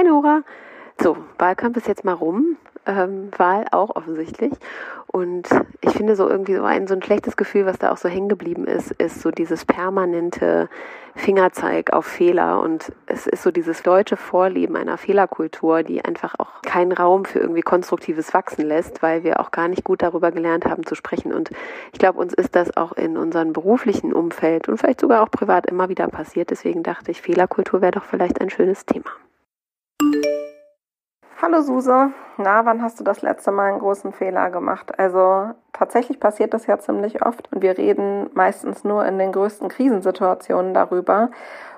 Hi Nora. So, Wahlkampf ist jetzt mal rum. Ähm, Wahl auch offensichtlich. Und ich finde so irgendwie so ein, so ein schlechtes Gefühl, was da auch so hängen geblieben ist, ist so dieses permanente Fingerzeig auf Fehler. Und es ist so dieses deutsche Vorleben einer Fehlerkultur, die einfach auch keinen Raum für irgendwie konstruktives Wachsen lässt, weil wir auch gar nicht gut darüber gelernt haben zu sprechen. Und ich glaube, uns ist das auch in unserem beruflichen Umfeld und vielleicht sogar auch privat immer wieder passiert. Deswegen dachte ich, Fehlerkultur wäre doch vielleicht ein schönes Thema. Hallo Suse, na, wann hast du das letzte Mal einen großen Fehler gemacht? Also tatsächlich passiert das ja ziemlich oft und wir reden meistens nur in den größten Krisensituationen darüber.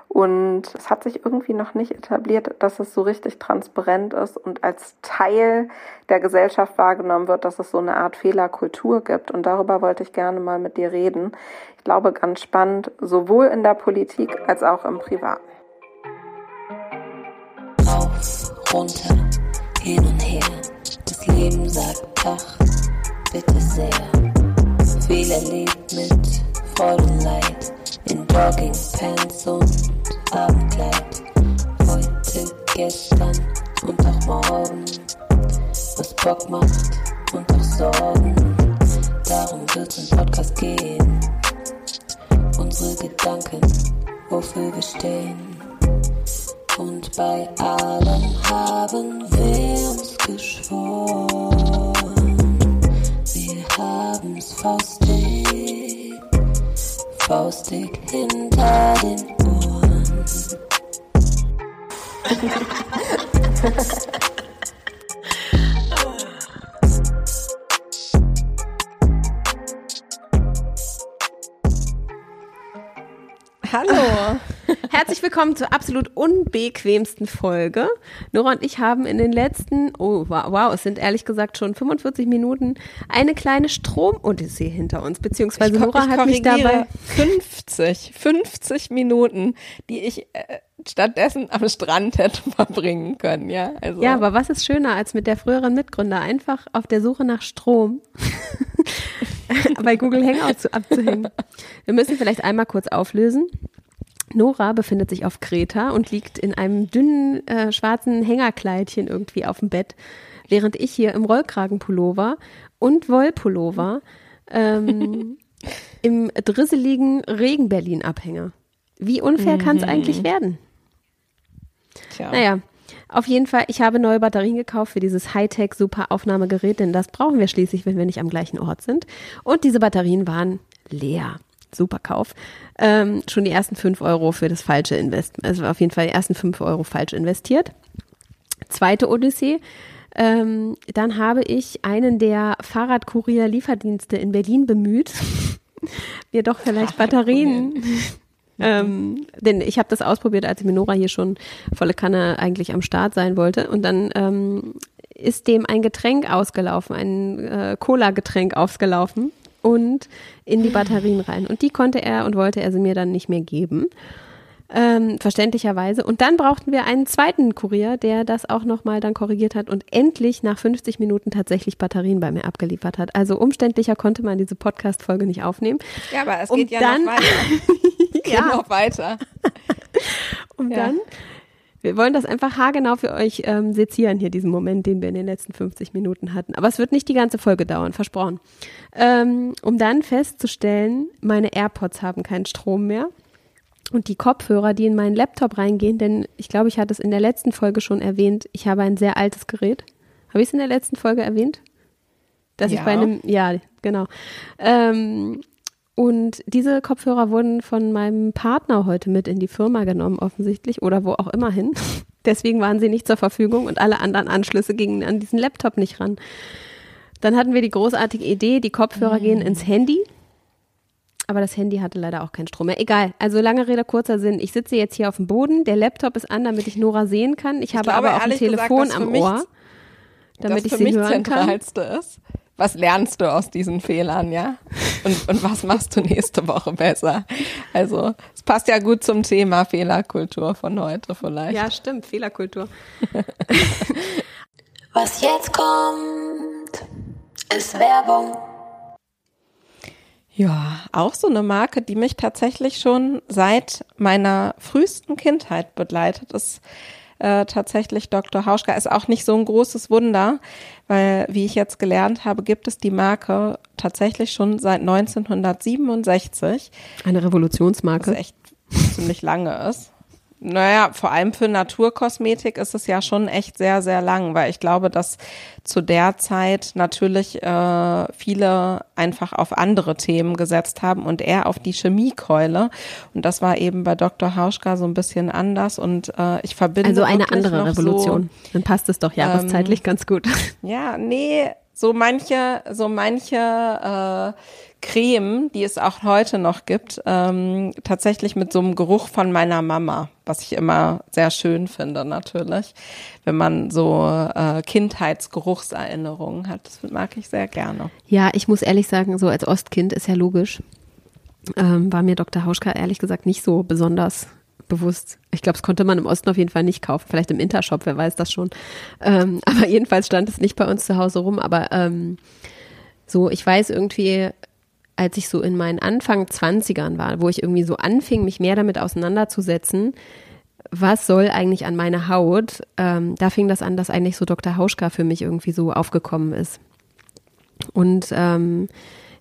Und es hat sich irgendwie noch nicht etabliert, dass es so richtig transparent ist und als Teil der Gesellschaft wahrgenommen wird, dass es so eine Art Fehlerkultur gibt. Und darüber wollte ich gerne mal mit dir reden. Ich glaube, ganz spannend, sowohl in der Politik als auch im Privaten. Runter hin und her. Das Leben sagt ach, bitte sehr. Viel erlebt mit Freude und Leid. In Joggingpants und Abendkleid. Heute, gestern und auch morgen. Was Bock macht und auch Sorgen. Darum wird's im Podcast gehen. Unsere Gedanken, wofür wir stehen. Und bei allem haben wir uns geschworen. Wir haben's faustig, faustig hinter den Ohren. Hallo. Herzlich willkommen zur absolut unbequemsten Folge. Nora und ich haben in den letzten, oh wow, es sind ehrlich gesagt schon 45 Minuten, eine kleine Stromodyssee hinter uns, beziehungsweise Nora hat mich dabei 50, 50 Minuten, die ich äh, stattdessen am Strand hätte verbringen können, ja. Also. Ja, aber was ist schöner, als mit der früheren Mitgründer einfach auf der Suche nach Strom bei Google Hangouts abzuhängen. Wir müssen vielleicht einmal kurz auflösen. Nora befindet sich auf Kreta und liegt in einem dünnen äh, schwarzen Hängerkleidchen irgendwie auf dem Bett, während ich hier im Rollkragenpullover und Wollpullover ähm, im drisseligen Regen-Berlin abhänge. Wie unfair mhm. kann es eigentlich werden? Tja. Naja, auf jeden Fall, ich habe neue Batterien gekauft für dieses Hightech super Aufnahmegerät, denn das brauchen wir schließlich, wenn wir nicht am gleichen Ort sind. Und diese Batterien waren leer super Kauf. Ähm, schon die ersten fünf Euro für das falsche Investment, also auf jeden Fall die ersten fünf Euro falsch investiert. Zweite Odyssee. Ähm, dann habe ich einen der Fahrradkurier-Lieferdienste in Berlin bemüht, mir doch vielleicht Batterien ähm, denn ich habe das ausprobiert, als Minora hier schon volle Kanne eigentlich am Start sein wollte. Und dann ähm, ist dem ein Getränk ausgelaufen, ein äh, Cola-Getränk ausgelaufen und in die Batterien rein. Und die konnte er und wollte er sie mir dann nicht mehr geben. Ähm, verständlicherweise. Und dann brauchten wir einen zweiten Kurier, der das auch nochmal dann korrigiert hat und endlich nach 50 Minuten tatsächlich Batterien bei mir abgeliefert hat. Also umständlicher konnte man diese Podcast-Folge nicht aufnehmen. Ja, aber es geht ja dann, noch weiter. ja. Geht noch weiter. um ja. dann wir wollen das einfach haargenau für euch ähm, sezieren hier, diesen Moment, den wir in den letzten 50 Minuten hatten. Aber es wird nicht die ganze Folge dauern, versprochen. Ähm, um dann festzustellen, meine AirPods haben keinen Strom mehr. Und die Kopfhörer, die in meinen Laptop reingehen, denn ich glaube, ich hatte es in der letzten Folge schon erwähnt, ich habe ein sehr altes Gerät. Habe ich es in der letzten Folge erwähnt? Dass ja. ich bei einem, ja, genau. Ähm, und diese Kopfhörer wurden von meinem Partner heute mit in die Firma genommen, offensichtlich, oder wo auch immer hin. Deswegen waren sie nicht zur Verfügung und alle anderen Anschlüsse gingen an diesen Laptop nicht ran. Dann hatten wir die großartige Idee, die Kopfhörer mhm. gehen ins Handy. Aber das Handy hatte leider auch keinen Strom mehr. Egal. Also lange Rede, kurzer Sinn. Ich sitze jetzt hier auf dem Boden. Der Laptop ist an, damit ich Nora sehen kann. Ich, ich habe glaube, aber auch ein Telefon gesagt, am Ohr, damit ich sie hören kann. Ist was lernst du aus diesen Fehlern, ja? Und, und was machst du nächste Woche besser? Also, es passt ja gut zum Thema Fehlerkultur von heute vielleicht. Ja, stimmt, Fehlerkultur. was jetzt kommt, ist Werbung. Ja, auch so eine Marke, die mich tatsächlich schon seit meiner frühesten Kindheit begleitet, ist äh, tatsächlich Dr. Hauschka. Ist auch nicht so ein großes Wunder, weil, wie ich jetzt gelernt habe, gibt es die Marke tatsächlich schon seit 1967. Eine Revolutionsmarke. Was echt ziemlich lange ist. Naja, vor allem für Naturkosmetik ist es ja schon echt sehr, sehr lang, weil ich glaube, dass zu der Zeit natürlich äh, viele einfach auf andere Themen gesetzt haben und eher auf die Chemiekeule. Und das war eben bei Dr. Hauschka so ein bisschen anders und äh, ich verbinde. Also eine andere Revolution. So, Dann passt es doch jahreszeitlich ähm, ganz gut. Ja, nee, so manche, so manche äh, Creme, die es auch heute noch gibt, ähm, tatsächlich mit so einem Geruch von meiner Mama, was ich immer sehr schön finde natürlich, wenn man so äh, Kindheitsgeruchserinnerungen hat. Das mag ich sehr gerne. Ja, ich muss ehrlich sagen, so als Ostkind ist ja logisch. Ähm, war mir Dr. Hauschka ehrlich gesagt nicht so besonders bewusst. Ich glaube, es konnte man im Osten auf jeden Fall nicht kaufen. Vielleicht im Intershop, wer weiß das schon. Ähm, aber jedenfalls stand es nicht bei uns zu Hause rum. Aber ähm, so, ich weiß irgendwie, als ich so in meinen Anfang 20ern war, wo ich irgendwie so anfing, mich mehr damit auseinanderzusetzen, was soll eigentlich an meiner Haut, ähm, da fing das an, dass eigentlich so Dr. Hauschka für mich irgendwie so aufgekommen ist. Und ähm,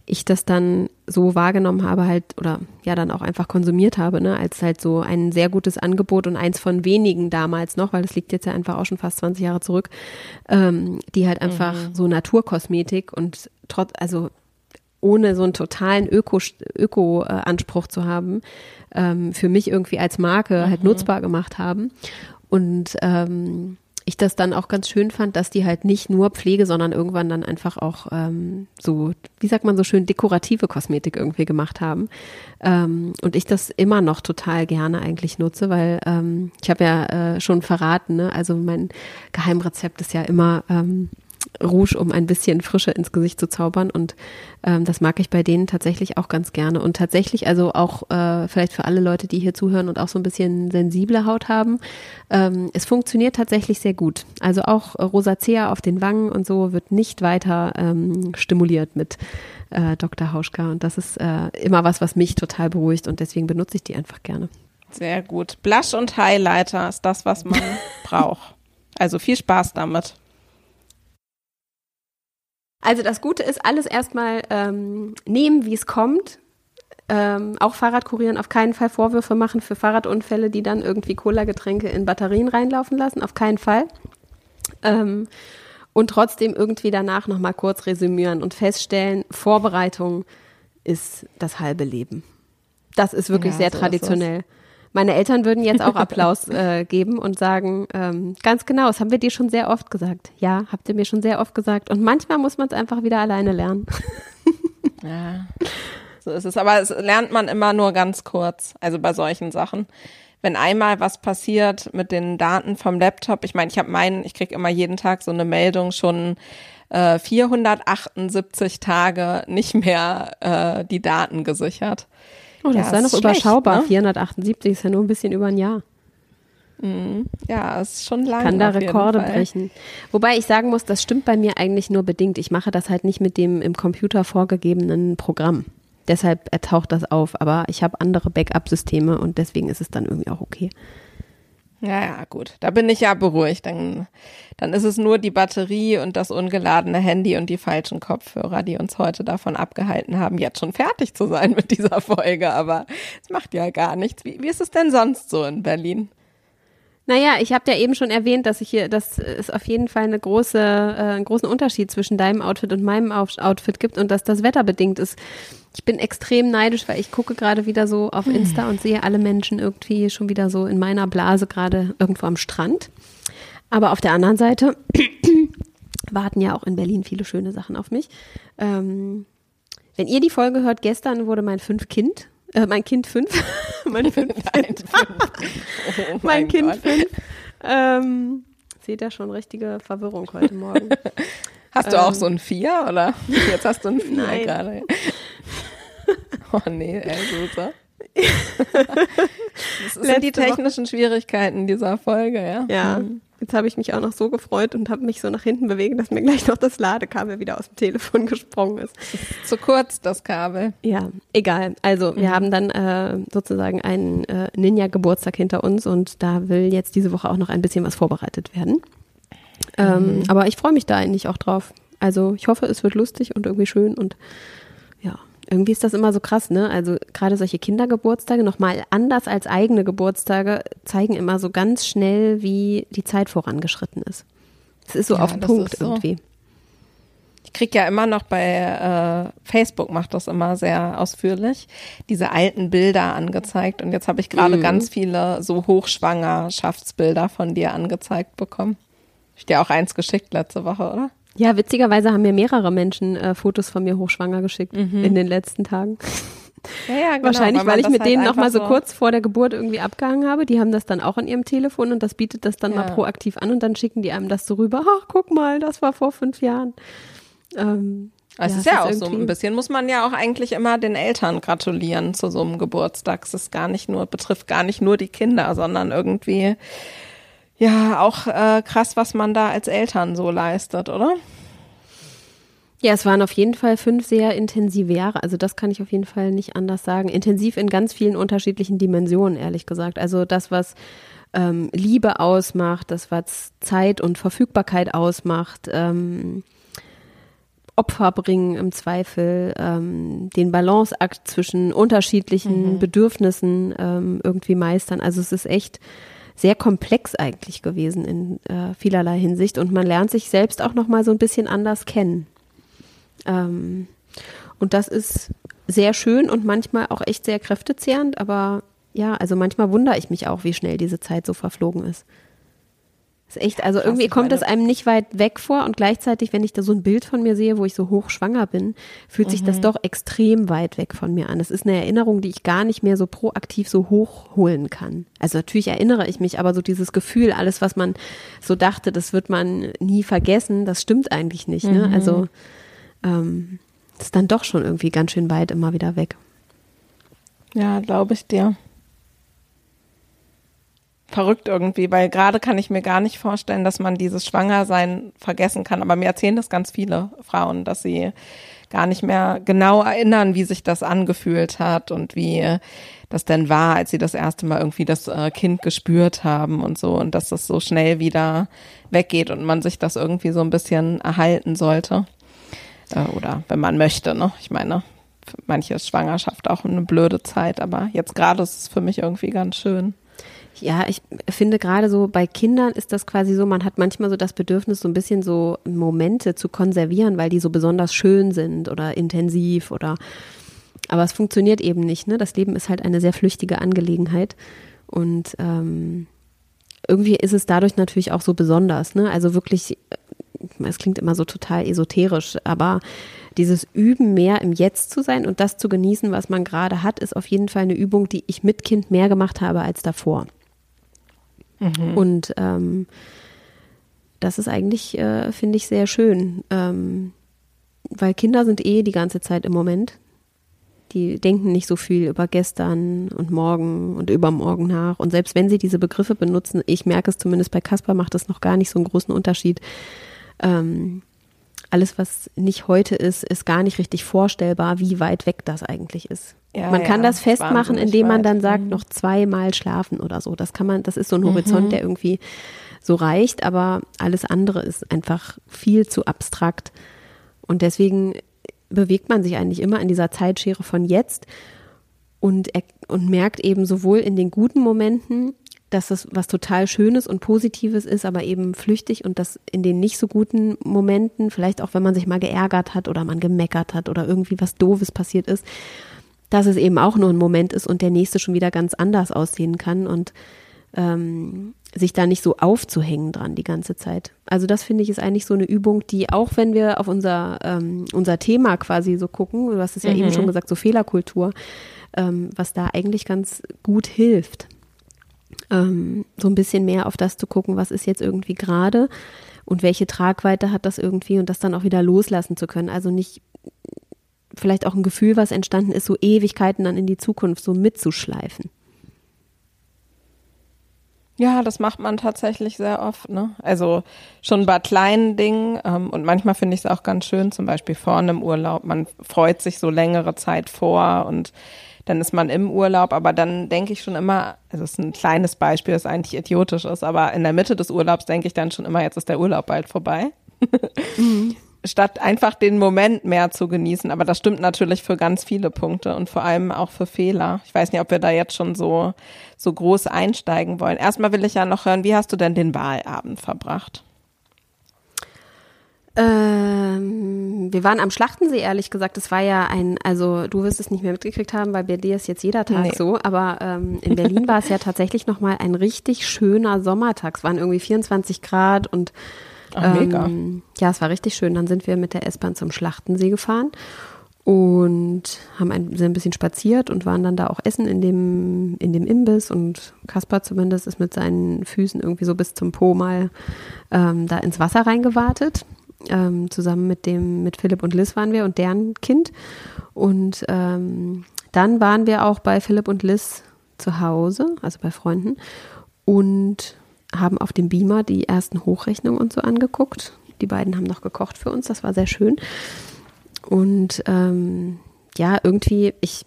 ich das dann so wahrgenommen habe halt oder ja dann auch einfach konsumiert habe, ne, als halt so ein sehr gutes Angebot und eins von wenigen damals noch, weil das liegt jetzt ja einfach auch schon fast 20 Jahre zurück, ähm, die halt einfach mhm. so Naturkosmetik und trotz, also ohne so einen totalen Öko-Anspruch Öko, zu haben, ähm, für mich irgendwie als Marke halt mhm. halt nutzbar gemacht haben. Und ähm, ich das dann auch ganz schön fand, dass die halt nicht nur Pflege, sondern irgendwann dann einfach auch ähm, so, wie sagt man so schön, dekorative Kosmetik irgendwie gemacht haben. Ähm, und ich das immer noch total gerne eigentlich nutze, weil ähm, ich habe ja äh, schon verraten, ne? also mein Geheimrezept ist ja immer ähm, Rouge, um ein bisschen Frische ins Gesicht zu zaubern. Und ähm, das mag ich bei denen tatsächlich auch ganz gerne. Und tatsächlich, also auch äh, vielleicht für alle Leute, die hier zuhören und auch so ein bisschen sensible Haut haben, ähm, es funktioniert tatsächlich sehr gut. Also auch Rosacea auf den Wangen und so wird nicht weiter ähm, stimuliert mit äh, Dr. Hauschka. Und das ist äh, immer was, was mich total beruhigt und deswegen benutze ich die einfach gerne. Sehr gut. Blush und Highlighter ist das, was man braucht. Also viel Spaß damit. Also das Gute ist, alles erstmal ähm, nehmen, wie es kommt. Ähm, auch Fahrradkurieren auf keinen Fall Vorwürfe machen für Fahrradunfälle, die dann irgendwie Cola-Getränke in Batterien reinlaufen lassen. Auf keinen Fall. Ähm, und trotzdem irgendwie danach nochmal kurz resümieren und feststellen, Vorbereitung ist das halbe Leben. Das ist wirklich ja, sehr so traditionell. Meine Eltern würden jetzt auch Applaus äh, geben und sagen, ähm, ganz genau, das haben wir dir schon sehr oft gesagt. Ja, habt ihr mir schon sehr oft gesagt. Und manchmal muss man es einfach wieder alleine lernen. ja, so ist es. Aber es lernt man immer nur ganz kurz, also bei solchen Sachen. Wenn einmal was passiert mit den Daten vom Laptop, ich meine, ich habe meinen, ich kriege immer jeden Tag so eine Meldung schon äh, 478 Tage nicht mehr äh, die Daten gesichert. Oh, das ja, ist ja noch überschaubar. Ne? 478 ist ja nur ein bisschen über ein Jahr. Mhm. Ja, ist schon lang. Kann da Rekorde brechen. Wobei ich sagen muss, das stimmt bei mir eigentlich nur bedingt. Ich mache das halt nicht mit dem im Computer vorgegebenen Programm. Deshalb taucht das auf. Aber ich habe andere Backup-Systeme und deswegen ist es dann irgendwie auch okay. Ja, ja, gut. Da bin ich ja beruhigt. Dann, dann ist es nur die Batterie und das ungeladene Handy und die falschen Kopfhörer, die uns heute davon abgehalten haben, jetzt schon fertig zu sein mit dieser Folge. Aber es macht ja gar nichts. Wie, wie ist es denn sonst so in Berlin? Naja, ich habe ja eben schon erwähnt, dass ich hier, dass es auf jeden Fall eine große, äh, einen großen Unterschied zwischen deinem Outfit und meinem Outfit gibt und dass das wetterbedingt ist. Ich bin extrem neidisch, weil ich gucke gerade wieder so auf Insta und sehe alle Menschen irgendwie schon wieder so in meiner Blase gerade irgendwo am Strand. Aber auf der anderen Seite warten ja auch in Berlin viele schöne Sachen auf mich. Ähm, wenn ihr die Folge hört, gestern wurde mein fünf Kind äh, mein Kind fünf. mein fünf kind. oh mein, mein Kind Gott. fünf. Ähm, seht ihr schon richtige Verwirrung heute Morgen. Hast du ähm, auch so ein Vier oder? Jetzt hast du ein Vier Nein. gerade. Oh nee, ey, super. das sind Letzte die technischen Woche. Schwierigkeiten dieser Folge, ja. Ja. Hm. Jetzt habe ich mich auch noch so gefreut und habe mich so nach hinten bewegt, dass mir gleich noch das Ladekabel wieder aus dem Telefon gesprungen ist. Zu kurz, das Kabel. Ja, egal. Also wir haben dann äh, sozusagen einen äh, Ninja-Geburtstag hinter uns und da will jetzt diese Woche auch noch ein bisschen was vorbereitet werden. Ähm, Aber ich freue mich da eigentlich auch drauf. Also ich hoffe, es wird lustig und irgendwie schön und irgendwie ist das immer so krass, ne? Also gerade solche Kindergeburtstage, nochmal anders als eigene Geburtstage, zeigen immer so ganz schnell, wie die Zeit vorangeschritten ist. Es ist so Ja, auf den Punkt so. irgendwie. Ich krieg ja immer noch bei äh, Facebook macht das immer sehr ausführlich diese alten Bilder angezeigt und jetzt habe ich gerade Mhm. ganz viele so Hochschwangerschaftsbilder von dir angezeigt bekommen. Ich dir auch eins geschickt letzte Woche, oder? Ja, witzigerweise haben mir mehrere Menschen äh, Fotos von mir hochschwanger geschickt in den letzten Tagen. Ja, ja, genau, Wahrscheinlich, weil ich mit halt denen noch mal einfach so kurz vor der Geburt irgendwie abgehangen habe. Die haben das dann auch in ihrem Telefon und das bietet das dann mal Ja. proaktiv an und dann schicken die einem das so rüber. Ach, guck mal, das war vor fünf Jahren. Ähm, Es ja, ist ja auch so, ein bisschen muss man ja auch eigentlich immer den Eltern gratulieren zu so einem Geburtstag. Es ist gar nicht nur, betrifft gar nicht nur die Kinder, sondern irgendwie, ja, auch äh, krass, was man da als Eltern so leistet, oder? Ja, es waren auf jeden Fall fünf sehr intensive Jahre. Also das kann ich auf jeden Fall nicht anders sagen. Intensiv in ganz vielen unterschiedlichen Dimensionen, ehrlich gesagt. Also das, was ähm, Liebe ausmacht, das, was Zeit und Verfügbarkeit ausmacht, ähm, Opfer bringen im Zweifel, ähm, den Balanceakt zwischen unterschiedlichen Bedürfnissen ähm, irgendwie meistern. Also es ist echt sehr komplex eigentlich gewesen in äh, vielerlei Hinsicht und man lernt sich selbst auch noch mal so ein bisschen anders kennen. Ähm, und das ist sehr schön und manchmal auch echt sehr kräftezehrend, aber ja, also manchmal wundere ich mich auch, wie schnell diese Zeit so verflogen ist. Ist echt, also krass, irgendwie kommt meine- es einem nicht weit weg vor und gleichzeitig, wenn ich da so ein Bild von mir sehe, wo ich so hochschwanger bin, fühlt sich Mhm. das doch extrem weit weg von mir an. Es ist eine Erinnerung, die ich gar nicht mehr so proaktiv so hochholen kann. Also natürlich erinnere ich mich, aber so dieses Gefühl, alles, was man so dachte, das wird man nie vergessen, das stimmt eigentlich nicht. Ne? Mhm. Also ähm, ist dann doch schon irgendwie ganz schön weit immer wieder weg. Ja, glaube ich dir. Verrückt irgendwie, weil gerade kann ich mir gar nicht vorstellen, dass man dieses Schwangersein vergessen kann. Aber mir erzählen das ganz viele Frauen, dass sie gar nicht mehr genau erinnern, wie sich das angefühlt hat und wie das denn war, als sie das erste Mal irgendwie das äh, Kind gespürt haben und so und dass das so schnell wieder weggeht und man sich das irgendwie so ein bisschen erhalten sollte. Äh, oder wenn man möchte, ne? Ich meine, manche Schwangerschaft auch eine blöde Zeit, aber jetzt gerade ist es für mich irgendwie ganz schön. Ja, ich finde gerade so bei Kindern ist das quasi so, man hat manchmal so das Bedürfnis, so ein bisschen so Momente zu konservieren, weil die so besonders schön sind oder intensiv oder aber es funktioniert eben nicht, ne? Das Leben ist halt eine sehr flüchtige Angelegenheit. Und ähm, irgendwie ist es dadurch natürlich auch so besonders, ne? Also wirklich, äh, es klingt immer so total esoterisch, aber dieses Üben, mehr im Jetzt zu sein und das zu genießen, was man gerade hat, ist auf jeden Fall eine Übung, die ich mit Kind mehr gemacht habe als davor. Und ähm, das ist eigentlich, äh, finde ich, sehr schön. Ähm, weil Kinder sind eh die ganze Zeit im Moment. Die denken nicht so viel über gestern und morgen und übermorgen nach. Und selbst wenn sie diese Begriffe benutzen, ich merke es zumindest bei Kasper, macht das noch gar nicht so einen großen Unterschied. Ähm, alles, was nicht heute ist, ist gar nicht richtig vorstellbar, wie weit weg das eigentlich ist. Ja, man kann ja, das festmachen, indem man dann sagt, Mhm. noch zweimal schlafen oder so. Das kann man, das ist so ein Horizont, der irgendwie so reicht, aber alles andere ist einfach viel zu abstrakt. Und deswegen bewegt man sich eigentlich immer in dieser Zeitschere von jetzt und, und merkt eben sowohl in den guten Momenten, dass es was total Schönes und Positives ist, aber eben flüchtig und dass in den nicht so guten Momenten, vielleicht auch wenn man sich mal geärgert hat oder man gemeckert hat oder irgendwie was Doofes passiert ist, dass es eben auch nur ein Moment ist und der nächste schon wieder ganz anders aussehen kann und ähm, sich da nicht so aufzuhängen dran die ganze Zeit. Also das finde ich ist eigentlich so eine Übung, die auch wenn wir auf unser, ähm, unser Thema quasi so gucken, du hast es ja eben schon gesagt, so Fehlerkultur, ähm, was da eigentlich ganz gut hilft. Ähm, so ein bisschen mehr auf das zu gucken, was ist jetzt irgendwie gerade und welche Tragweite hat das irgendwie und das dann auch wieder loslassen zu können. Also nicht vielleicht auch ein Gefühl, was entstanden ist, so Ewigkeiten dann in die Zukunft so mitzuschleifen. Ja, das macht man tatsächlich sehr oft. Ne? Also schon bei kleinen Dingen ähm, und manchmal finde ich es auch ganz schön, zum Beispiel vor einem Urlaub. Man freut sich so längere Zeit vor und dann ist man im Urlaub, aber dann denke ich schon immer, also es ist ein kleines Beispiel, das eigentlich idiotisch ist, aber in der Mitte des Urlaubs denke ich dann schon immer, jetzt ist der Urlaub bald vorbei. Mhm. Statt einfach den Moment mehr zu genießen. Aber das stimmt natürlich für ganz viele Punkte und vor allem auch für Fehler. Ich weiß nicht, ob wir da jetzt schon so, so groß einsteigen wollen. Erstmal will ich ja noch hören, wie hast du denn den Wahlabend verbracht? Ähm, wir waren am Schlachtensee, ehrlich gesagt. Das war ja ein, also du wirst es nicht mehr mitgekriegt haben, weil bei dir ist jetzt jeder Tag nee. so, aber ähm, in Berlin war es ja tatsächlich nochmal ein richtig schöner Sommertag. Es waren irgendwie 24 Grad und Ach, mega. Ähm, ja, es war richtig schön. Dann sind wir mit der S-Bahn zum Schlachtensee gefahren und haben ein, sind ein bisschen spaziert und waren dann da auch essen in dem, in dem Imbiss und Kaspar zumindest ist mit seinen Füßen irgendwie so bis zum Po mal ähm, da ins Wasser reingewartet ähm, zusammen mit dem, mit Philipp und Liz waren wir und deren Kind. Und ähm, dann waren wir auch bei Philipp und Liz zu Hause, also bei Freunden, und haben auf dem Beamer die ersten Hochrechnungen und so angeguckt. Die beiden haben noch gekocht für uns, das war sehr schön. Und ähm, ja, irgendwie, ich,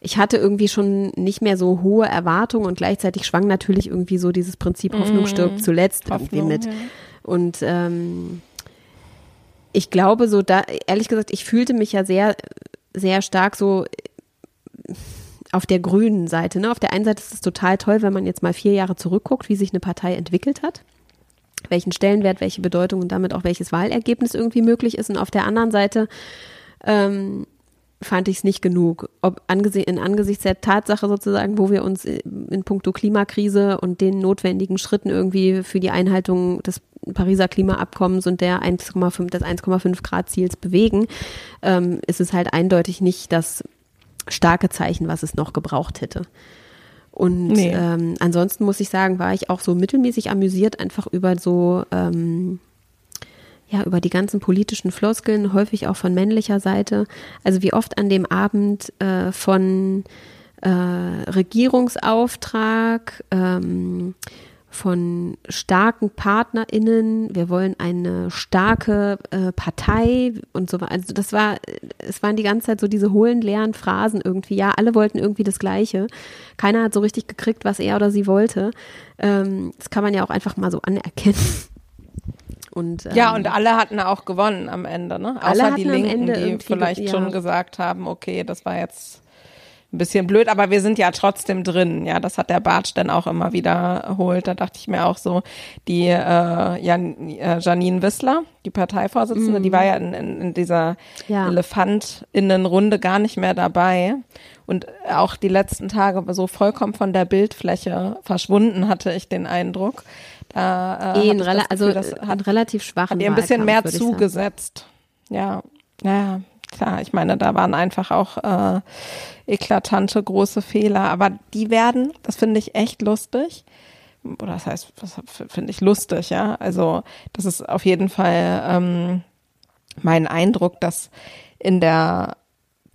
ich hatte irgendwie schon nicht mehr so hohe Erwartungen und gleichzeitig schwang natürlich irgendwie so dieses Prinzip Hoffnung stirbt mhm. zuletzt Hoffnung, irgendwie mit. Ja. Und ähm, ich glaube so da, ehrlich gesagt, ich fühlte mich ja sehr, sehr stark so auf der grünen Seite. Ne? Auf der einen Seite ist es total toll, wenn man jetzt mal vier Jahre zurückguckt, wie sich eine Partei entwickelt hat, welchen Stellenwert, welche Bedeutung und damit auch welches Wahlergebnis irgendwie möglich ist. Und auf der anderen Seite ähm, fand ich es nicht genug. Ob angesi in angesichts der Tatsache sozusagen, wo wir uns in puncto Klimakrise und den notwendigen Schritten irgendwie für die Einhaltung des Pariser Klimaabkommens und der 1,5 des 1,5 Grad Ziels bewegen, ähm, ist es halt eindeutig nicht das starke Zeichen, was es noch gebraucht hätte. Und nee. ähm, ansonsten muss ich sagen, war ich auch so mittelmäßig amüsiert, einfach über so ähm, ja, über die ganzen politischen Floskeln, häufig auch von männlicher Seite. Also wie oft an dem Abend äh, von äh, Regierungsauftrag, ähm, von starken PartnerInnen, wir wollen eine starke äh, Partei und so weiter. Also das war, es waren die ganze Zeit so diese hohlen, leeren Phrasen irgendwie. Ja, alle wollten irgendwie das Gleiche. Keiner hat so richtig gekriegt, was er oder sie wollte. Ähm, das kann man ja auch einfach mal so anerkennen. Und, ähm, ja, und alle hatten auch gewonnen am Ende, ne? Außer die Linken, die vielleicht ja. schon gesagt haben, okay, das war jetzt ein bisschen blöd, aber wir sind ja trotzdem drin. Ja, das hat der Bartsch dann auch immer wiederholt. Da dachte ich mir auch so, die äh, Jan, äh, Janine Wissler, die Parteivorsitzende, mhm. die war ja in, in, in dieser ja. Elefantinnenrunde gar nicht mehr dabei. Und auch die letzten Tage so vollkommen von der Bildfläche verschwunden, hatte ich den Eindruck. Da, äh, eh, Rel also das hat, relativ schwachen hat ihr ein bisschen mehr zugesetzt. Ja, ja, klar. Ich meine, da waren einfach auch äh, eklatante große Fehler, aber die werden, das finde ich echt lustig. Oder das heißt, das finde ich lustig, ja. Also das ist auf jeden Fall ähm, mein Eindruck, dass in der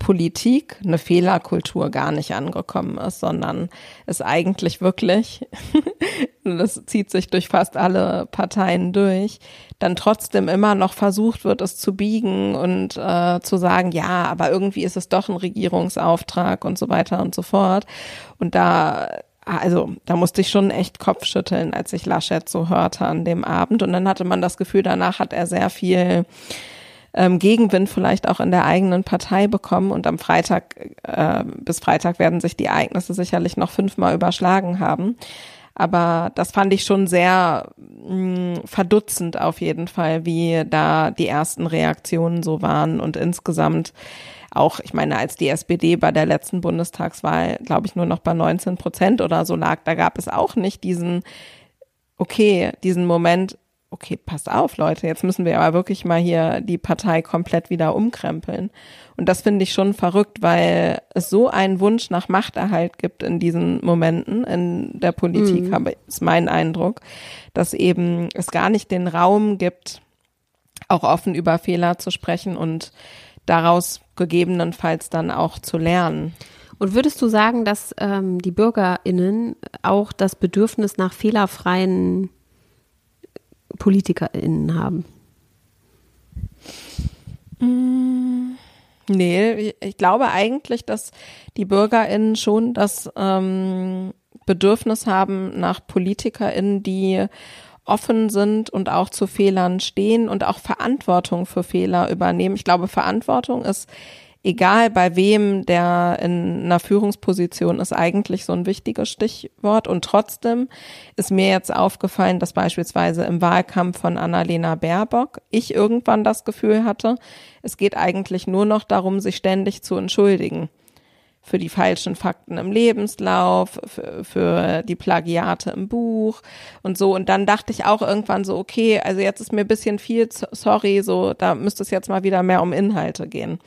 Politik eine Fehlerkultur gar nicht angekommen ist, sondern es eigentlich wirklich, das zieht sich durch fast alle Parteien durch, dann trotzdem immer noch versucht wird, es zu biegen und äh, zu sagen, ja, aber irgendwie ist es doch ein Regierungsauftrag und so weiter und so fort. Und da also da musste ich schon echt Kopfschütteln, als ich Laschet so hörte an dem Abend. Und dann hatte man das Gefühl, danach hat er sehr viel ähm, Gegenwind vielleicht auch in der eigenen Partei bekommen. Und am Freitag, äh, bis Freitag werden sich die Ereignisse sicherlich noch fünfmal überschlagen haben. Aber das fand ich schon sehr mh, mm, verdutzend auf jeden Fall, wie da die ersten Reaktionen so waren und insgesamt auch, ich meine, als die SPD bei der letzten Bundestagswahl, glaube ich, nur noch bei 19 Prozent oder so lag, da gab es auch nicht diesen, okay, diesen Moment, okay, passt auf, Leute, jetzt müssen wir aber wirklich mal hier die Partei komplett wieder umkrempeln. Und das finde ich schon verrückt, weil es so einen Wunsch nach Machterhalt gibt in diesen Momenten in der Politik, mhm. ist mein Eindruck, dass eben es gar nicht den Raum gibt, auch offen über Fehler zu sprechen und daraus gegebenenfalls dann auch zu lernen. Und würdest du sagen, dass ähm, die BürgerInnen auch das Bedürfnis nach fehlerfreien PolitikerInnen haben? Nee, ich glaube eigentlich, dass die BürgerInnen schon das ähm, Bedürfnis haben nach PolitikerInnen, die offen sind und auch zu Fehlern stehen und auch Verantwortung für Fehler übernehmen. Ich glaube, Verantwortung ist egal bei wem, der in einer Führungsposition ist, eigentlich so ein wichtiges Stichwort. Und trotzdem ist mir jetzt aufgefallen, dass beispielsweise im Wahlkampf von Annalena Baerbock ich irgendwann das Gefühl hatte, es geht eigentlich nur noch darum, sich ständig zu entschuldigen für die falschen Fakten im Lebenslauf, für, für die Plagiate im Buch und so. Und dann dachte ich auch irgendwann so, okay, also jetzt ist mir ein bisschen viel, sorry, so, da müsste es jetzt mal wieder mehr um Inhalte gehen.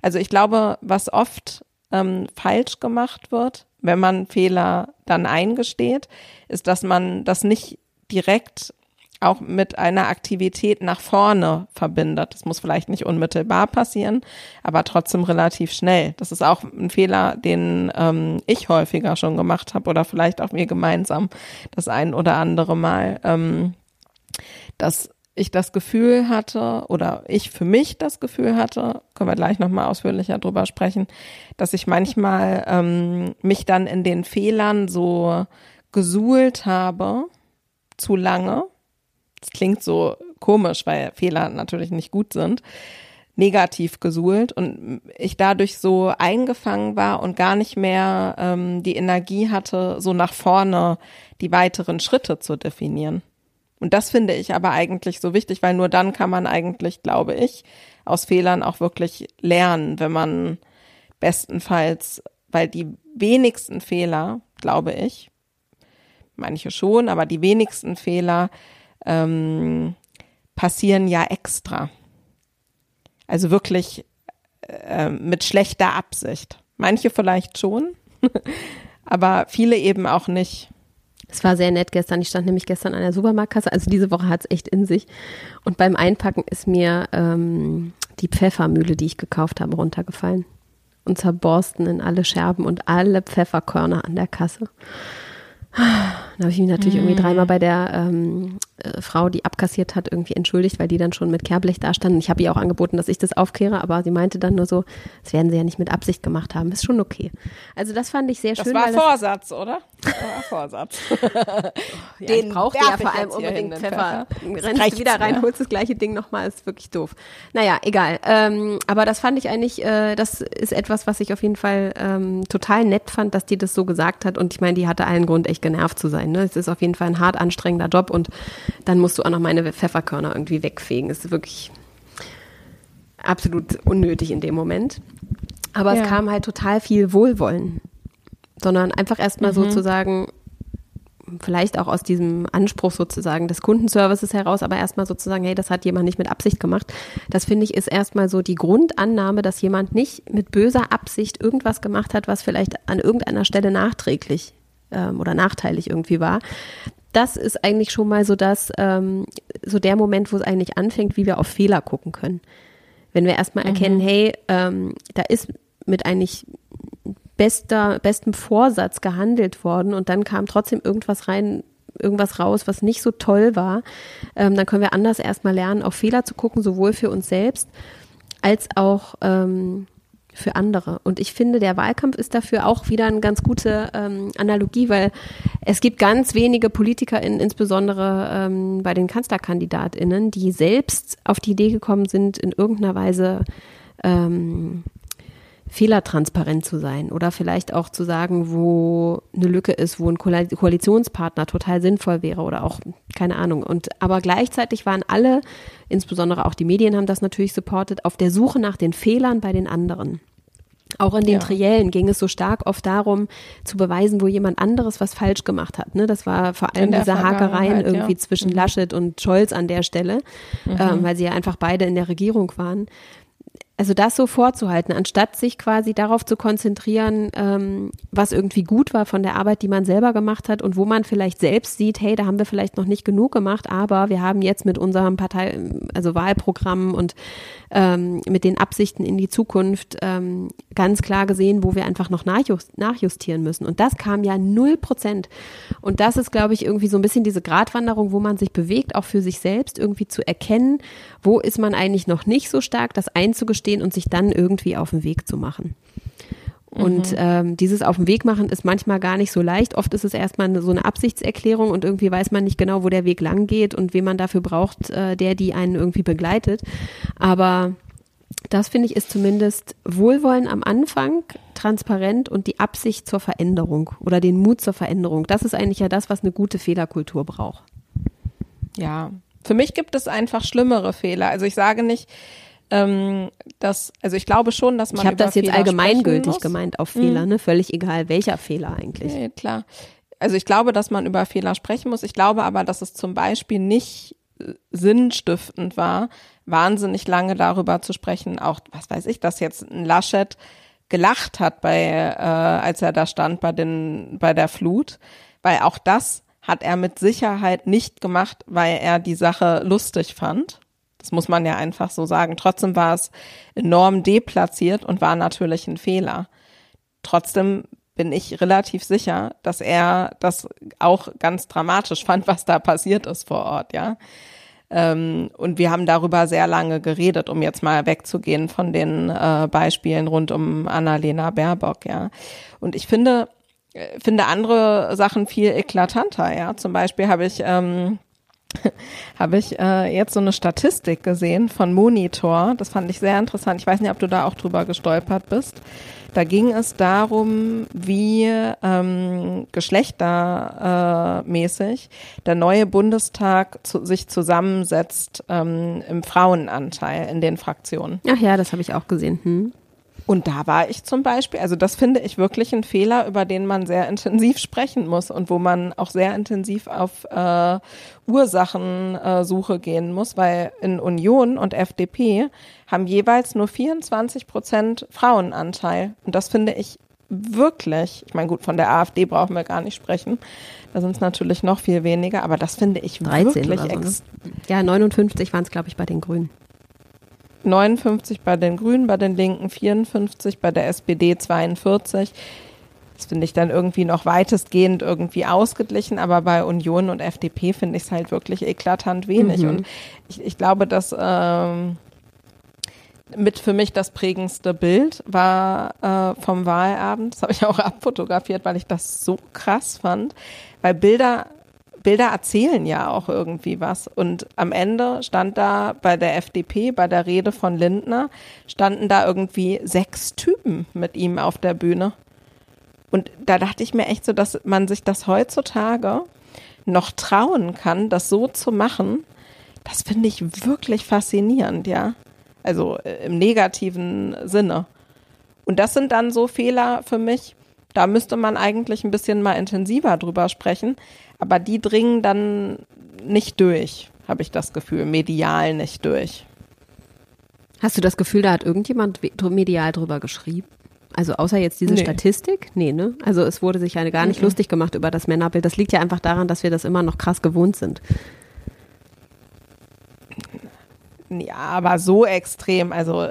Also ich glaube, was oft ähm, falsch gemacht wird, wenn man Fehler dann eingesteht, ist, dass man das nicht direkt auch mit einer Aktivität nach vorne verbindet. Das muss vielleicht nicht unmittelbar passieren, aber trotzdem relativ schnell. Das ist auch ein Fehler, den ähm, ich häufiger schon gemacht habe oder vielleicht auch wir gemeinsam das ein oder andere Mal, ähm, dass ich das Gefühl hatte oder ich für mich das Gefühl hatte, können wir gleich nochmal ausführlicher drüber sprechen, dass ich manchmal ähm, mich dann in den Fehlern so gesuhlt habe, zu lange das klingt so komisch, weil Fehler natürlich nicht gut sind, negativ gesuhlt und ich dadurch so eingefangen war und gar nicht mehr ähm, die Energie hatte, so nach vorne die weiteren Schritte zu definieren. Und das finde ich aber eigentlich so wichtig, weil nur dann kann man eigentlich, glaube ich, aus Fehlern auch wirklich lernen, wenn man bestenfalls, weil die wenigsten Fehler, glaube ich, manche schon, aber die wenigsten Fehler ähm, passieren ja extra. Also wirklich äh, mit schlechter Absicht. Manche vielleicht schon, aber viele eben auch nicht. Es war sehr nett gestern. Ich stand nämlich gestern an der Supermarktkasse. Also diese Woche hat es echt in sich. Und beim Einpacken ist mir ähm, die Pfeffermühle, die ich gekauft habe, runtergefallen. Und zerborsten in alle Scherben und alle Pfefferkörner an der Kasse. Dann habe ich mich natürlich irgendwie mhm. dreimal bei der ähm, äh, Frau, die abkassiert hat, irgendwie entschuldigt, weil die dann schon mit Kehrblech da standen. Ich habe ihr auch angeboten, dass ich das aufkehre, aber sie meinte dann nur so, das werden sie ja nicht mit Absicht gemacht haben. Ist schon okay. Also das fand ich sehr das schön. War das war Vorsatz, oder? Das war Vorsatz. ja, Den braucht ja vor allem unbedingt Pfeffer. Pfeffer. Rennst du wieder rein, holst das gleiche Ding nochmal, ist wirklich doof. Naja, egal. Ähm, aber das fand ich eigentlich, äh, das ist etwas, was ich auf jeden Fall ähm, total nett fand, dass die das so gesagt hat. Und ich meine, die hatte allen Grund, echt genervt zu sein. Ne? Es ist auf jeden Fall ein hart anstrengender Job und dann musst du auch noch meine Pfefferkörner irgendwie wegfegen. Das ist wirklich absolut unnötig in dem Moment. Aber ja. es kam halt total viel Wohlwollen. Sondern einfach erstmal mhm. sozusagen, vielleicht auch aus diesem Anspruch sozusagen des Kundenservices heraus, aber erstmal sozusagen, hey, das hat jemand nicht mit Absicht gemacht. Das finde ich ist erstmal so die Grundannahme, dass jemand nicht mit böser Absicht irgendwas gemacht hat, was vielleicht an irgendeiner Stelle nachträglich ähm, oder nachteilig irgendwie war. Das ist eigentlich schon mal so das, ähm, so der Moment, wo es eigentlich anfängt, wie wir auf Fehler gucken können. Wenn wir erstmal mhm. erkennen, hey, ähm, da ist mit eigentlich bester, bestem Vorsatz gehandelt worden und dann kam trotzdem irgendwas rein, irgendwas raus, was nicht so toll war, ähm, dann können wir anders erstmal lernen, auf Fehler zu gucken, sowohl für uns selbst als auch ähm, für andere. Und ich finde, der Wahlkampf ist dafür auch wieder eine ganz gute ähm, Analogie, weil es gibt ganz wenige PolitikerInnen, insbesondere ähm, bei den KanzlerkandidatInnen, die selbst auf die Idee gekommen sind, in irgendeiner Weise ähm, fehlertransparent zu sein oder vielleicht auch zu sagen, wo eine Lücke ist, wo ein Koalitionspartner total sinnvoll wäre oder auch keine Ahnung. Und aber gleichzeitig waren alle, insbesondere auch die Medien haben das natürlich supportet, auf der Suche nach den Fehlern bei den anderen. Auch in den ja. Triellen ging es so stark oft darum, zu beweisen, wo jemand anderes was falsch gemacht hat. Ne? Das war vor allem diese Hakereien irgendwie ja. zwischen mhm. Laschet und Scholz an der Stelle, mhm. ähm, weil sie ja einfach beide in der Regierung waren also das so vorzuhalten, anstatt sich quasi darauf zu konzentrieren, ähm, was irgendwie gut war von der Arbeit, die man selber gemacht hat und wo man vielleicht selbst sieht, hey, da haben wir vielleicht noch nicht genug gemacht, aber wir haben jetzt mit unserem Partei, also Wahlprogramm und ähm, mit den Absichten in die Zukunft ähm, ganz klar gesehen, wo wir einfach noch nachjust nachjustieren müssen. Und das kam ja null Prozent. Und das ist, glaube ich, irgendwie so ein bisschen diese Gratwanderung, wo man sich bewegt, auch für sich selbst irgendwie zu erkennen, wo ist man eigentlich noch nicht so stark, das einzugestehen stehen und sich dann irgendwie auf den Weg zu machen. Und mhm. ähm, dieses auf den Weg machen ist manchmal gar nicht so leicht. Oft ist es erstmal so eine Absichtserklärung und irgendwie weiß man nicht genau, wo der Weg lang geht und wen man dafür braucht, äh, der die einen irgendwie begleitet. Aber das finde ich ist zumindest Wohlwollen am Anfang, transparent und die Absicht zur Veränderung oder den Mut zur Veränderung. Das ist eigentlich ja das, was eine gute Fehlerkultur braucht. Ja, für mich gibt es einfach schlimmere Fehler. Also ich sage nicht, ähm, dass, also ich glaube schon, dass man. Ich habe das jetzt Fehler allgemeingültig gemeint auf Fehler, mhm. ne? Völlig egal, welcher Fehler eigentlich. Nee, klar. Also ich glaube, dass man über Fehler sprechen muss. Ich glaube aber, dass es zum Beispiel nicht äh, sinnstiftend war, wahnsinnig lange darüber zu sprechen, auch, was weiß ich, dass jetzt ein Laschet gelacht hat bei, äh, als er da stand bei den, bei der Flut, weil auch das hat er mit Sicherheit nicht gemacht, weil er die Sache lustig fand, das muss man ja einfach so sagen. Trotzdem war es enorm deplatziert und war natürlich ein Fehler. Trotzdem bin ich relativ sicher, dass er das auch ganz dramatisch fand, was da passiert ist vor Ort, ja. Ähm, und wir haben darüber sehr lange geredet, um jetzt mal wegzugehen von den äh, Beispielen rund um Annalena Baerbock, ja. Und ich finde, finde andere Sachen viel eklatanter, ja. Zum Beispiel habe ich ähm, habe ich äh, jetzt so eine Statistik gesehen von Monitor. Das fand ich sehr interessant. Ich weiß nicht, ob du da auch drüber gestolpert bist. Da ging es darum, wie ähm, geschlechtermäßig äh, der neue Bundestag zu, sich zusammensetzt ähm, im Frauenanteil in den Fraktionen. Ach ja, das habe ich auch gesehen. Hm. Und da war ich zum Beispiel, also das finde ich wirklich ein Fehler, über den man sehr intensiv sprechen muss und wo man auch sehr intensiv auf äh, Ursachensuche äh, gehen muss, weil in Union und FDP haben jeweils nur 24 Prozent Frauenanteil. Und das finde ich wirklich, ich meine gut, von der AfD brauchen wir gar nicht sprechen, da sind es natürlich noch viel weniger, aber das finde ich 13 wirklich so, ne? Ja, 59 waren es, glaube ich, bei den Grünen. 59 bei den Grünen, bei den Linken 54, bei der SPD 42. Das finde ich dann irgendwie noch weitestgehend irgendwie ausgeglichen, aber bei Union und FDP finde ich es halt wirklich eklatant wenig. Mhm. Und ich, ich glaube, dass ähm, mit für mich das prägendste Bild war äh, vom Wahlabend. Das habe ich auch abfotografiert, weil ich das so krass fand. Weil Bilder Bilder erzählen ja auch irgendwie was. Und am Ende stand da bei der FDP, bei der Rede von Lindner, standen da irgendwie sechs Typen mit ihm auf der Bühne. Und da dachte ich mir echt so, dass man sich das heutzutage noch trauen kann, das so zu machen. Das finde ich wirklich faszinierend, ja. Also äh, im negativen Sinne. Und das sind dann so Fehler für mich, da müsste man eigentlich ein bisschen mal intensiver drüber sprechen. Aber die dringen dann nicht durch, habe ich das Gefühl, medial nicht durch. Hast du das Gefühl, da hat irgendjemand medial drüber geschrieben? Also außer jetzt diese nee. Statistik? Nee, ne? Also es wurde sich ja gar nicht mhm. lustig gemacht über das Männerbild. Das liegt ja einfach daran, dass wir das immer noch krass gewohnt sind. Ja, aber so extrem. Also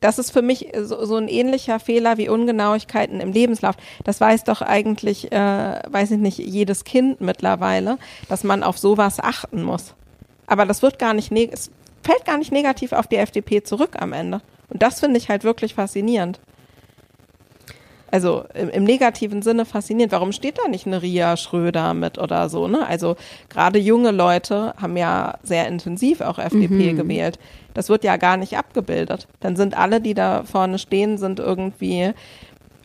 das ist für mich so, so, ein ähnlicher Fehler wie Ungenauigkeiten im Lebenslauf. Das weiß doch eigentlich, äh, weiß ich nicht, jedes Kind mittlerweile, dass man auf sowas achten muss. Aber das wird gar nicht, es fällt gar nicht negativ auf die FDP zurück am Ende. Und das finde ich halt wirklich faszinierend. Also im, im, negativen Sinne faszinierend. Warum steht da nicht eine Ria Schröder mit oder so? Ne? Also gerade junge Leute haben ja sehr intensiv auch FDP mhm. gewählt. Das wird ja gar nicht abgebildet. Dann sind alle, die da vorne stehen, sind irgendwie,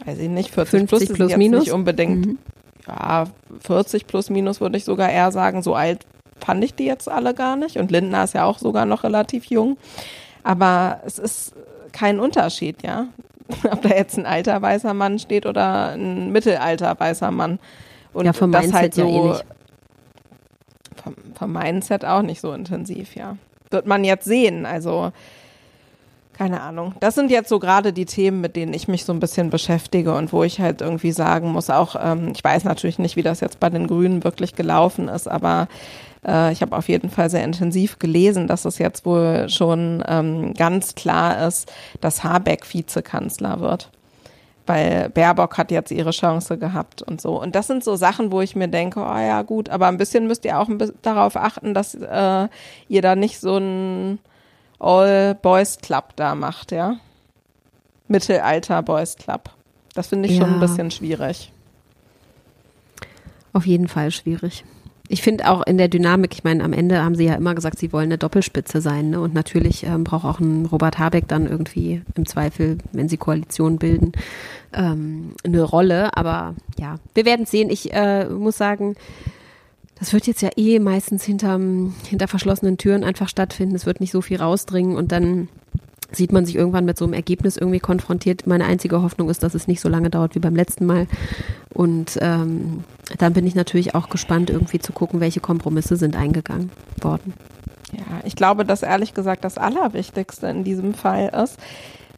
weiß ich nicht, 40 plus, plus, plus minus nicht unbedingt. Mhm. Ja, 40 plus minus würde ich sogar eher sagen. So alt fand ich die jetzt alle gar nicht. Und Lindner ist ja auch sogar noch relativ jung. Aber es ist kein Unterschied, ja. ob da jetzt ein alter weißer Mann steht oder ein mittelalter weißer Mann. Und ja, vom das Mindset halt so, ja ähnlich. Vom, vom Mindset auch nicht so intensiv, ja. Wird man jetzt sehen, also keine Ahnung. Das sind jetzt so gerade die Themen, mit denen ich mich so ein bisschen beschäftige und wo ich halt irgendwie sagen muss, auch, ähm, ich weiß natürlich nicht, wie das jetzt bei den Grünen wirklich gelaufen ist, aber äh, ich habe auf jeden Fall sehr intensiv gelesen, dass es jetzt wohl schon ähm, ganz klar ist, dass Habeck Vizekanzler wird. Weil Baerbock hat jetzt ihre Chance gehabt und so. Und das sind so Sachen, wo ich mir denke, oh ja, gut, aber ein bisschen müsst ihr auch ein bisschen darauf achten, dass äh, ihr da nicht so ein All Boys Club da macht, ja. Mittelalter Boys Club. Das finde ich Ja. schon ein bisschen schwierig. Auf jeden Fall schwierig. Ich finde auch in der Dynamik, ich meine, am Ende haben sie ja immer gesagt, sie wollen eine Doppelspitze sein. Ne? Und natürlich ähm, braucht auch ein Robert Habeck dann irgendwie im Zweifel, wenn sie Koalition bilden, ähm, eine Rolle. Aber ja, wir werden sehen. Ich äh, muss sagen, das wird jetzt ja eh meistens hinterm, hinter verschlossenen Türen einfach stattfinden. Es wird nicht so viel rausdringen und dann sieht man sich irgendwann mit so einem Ergebnis irgendwie konfrontiert. Meine einzige Hoffnung ist, dass es nicht so lange dauert wie beim letzten Mal. Und ähm, dann bin ich natürlich auch gespannt, irgendwie zu gucken, welche Kompromisse sind eingegangen worden. Ja, ich glaube, dass ehrlich gesagt das Allerwichtigste in diesem Fall ist,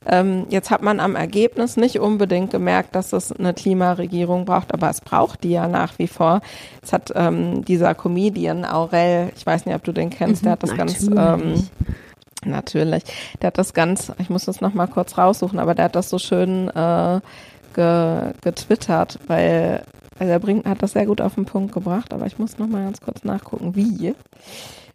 ähm, jetzt hat man am Ergebnis nicht unbedingt gemerkt, dass es eine Klimaregierung braucht, aber es braucht die ja nach wie vor. Es hat ähm, dieser Comedian Aurel, ich weiß nicht, ob du den kennst, der hat das ganz ähm, Natürlich. Der hat das ganz, ich muss das nochmal kurz raussuchen, aber der hat das so schön äh, ge, getwittert, weil also er bringt, hat das sehr gut auf den Punkt gebracht, aber ich muss nochmal ganz kurz nachgucken, wie,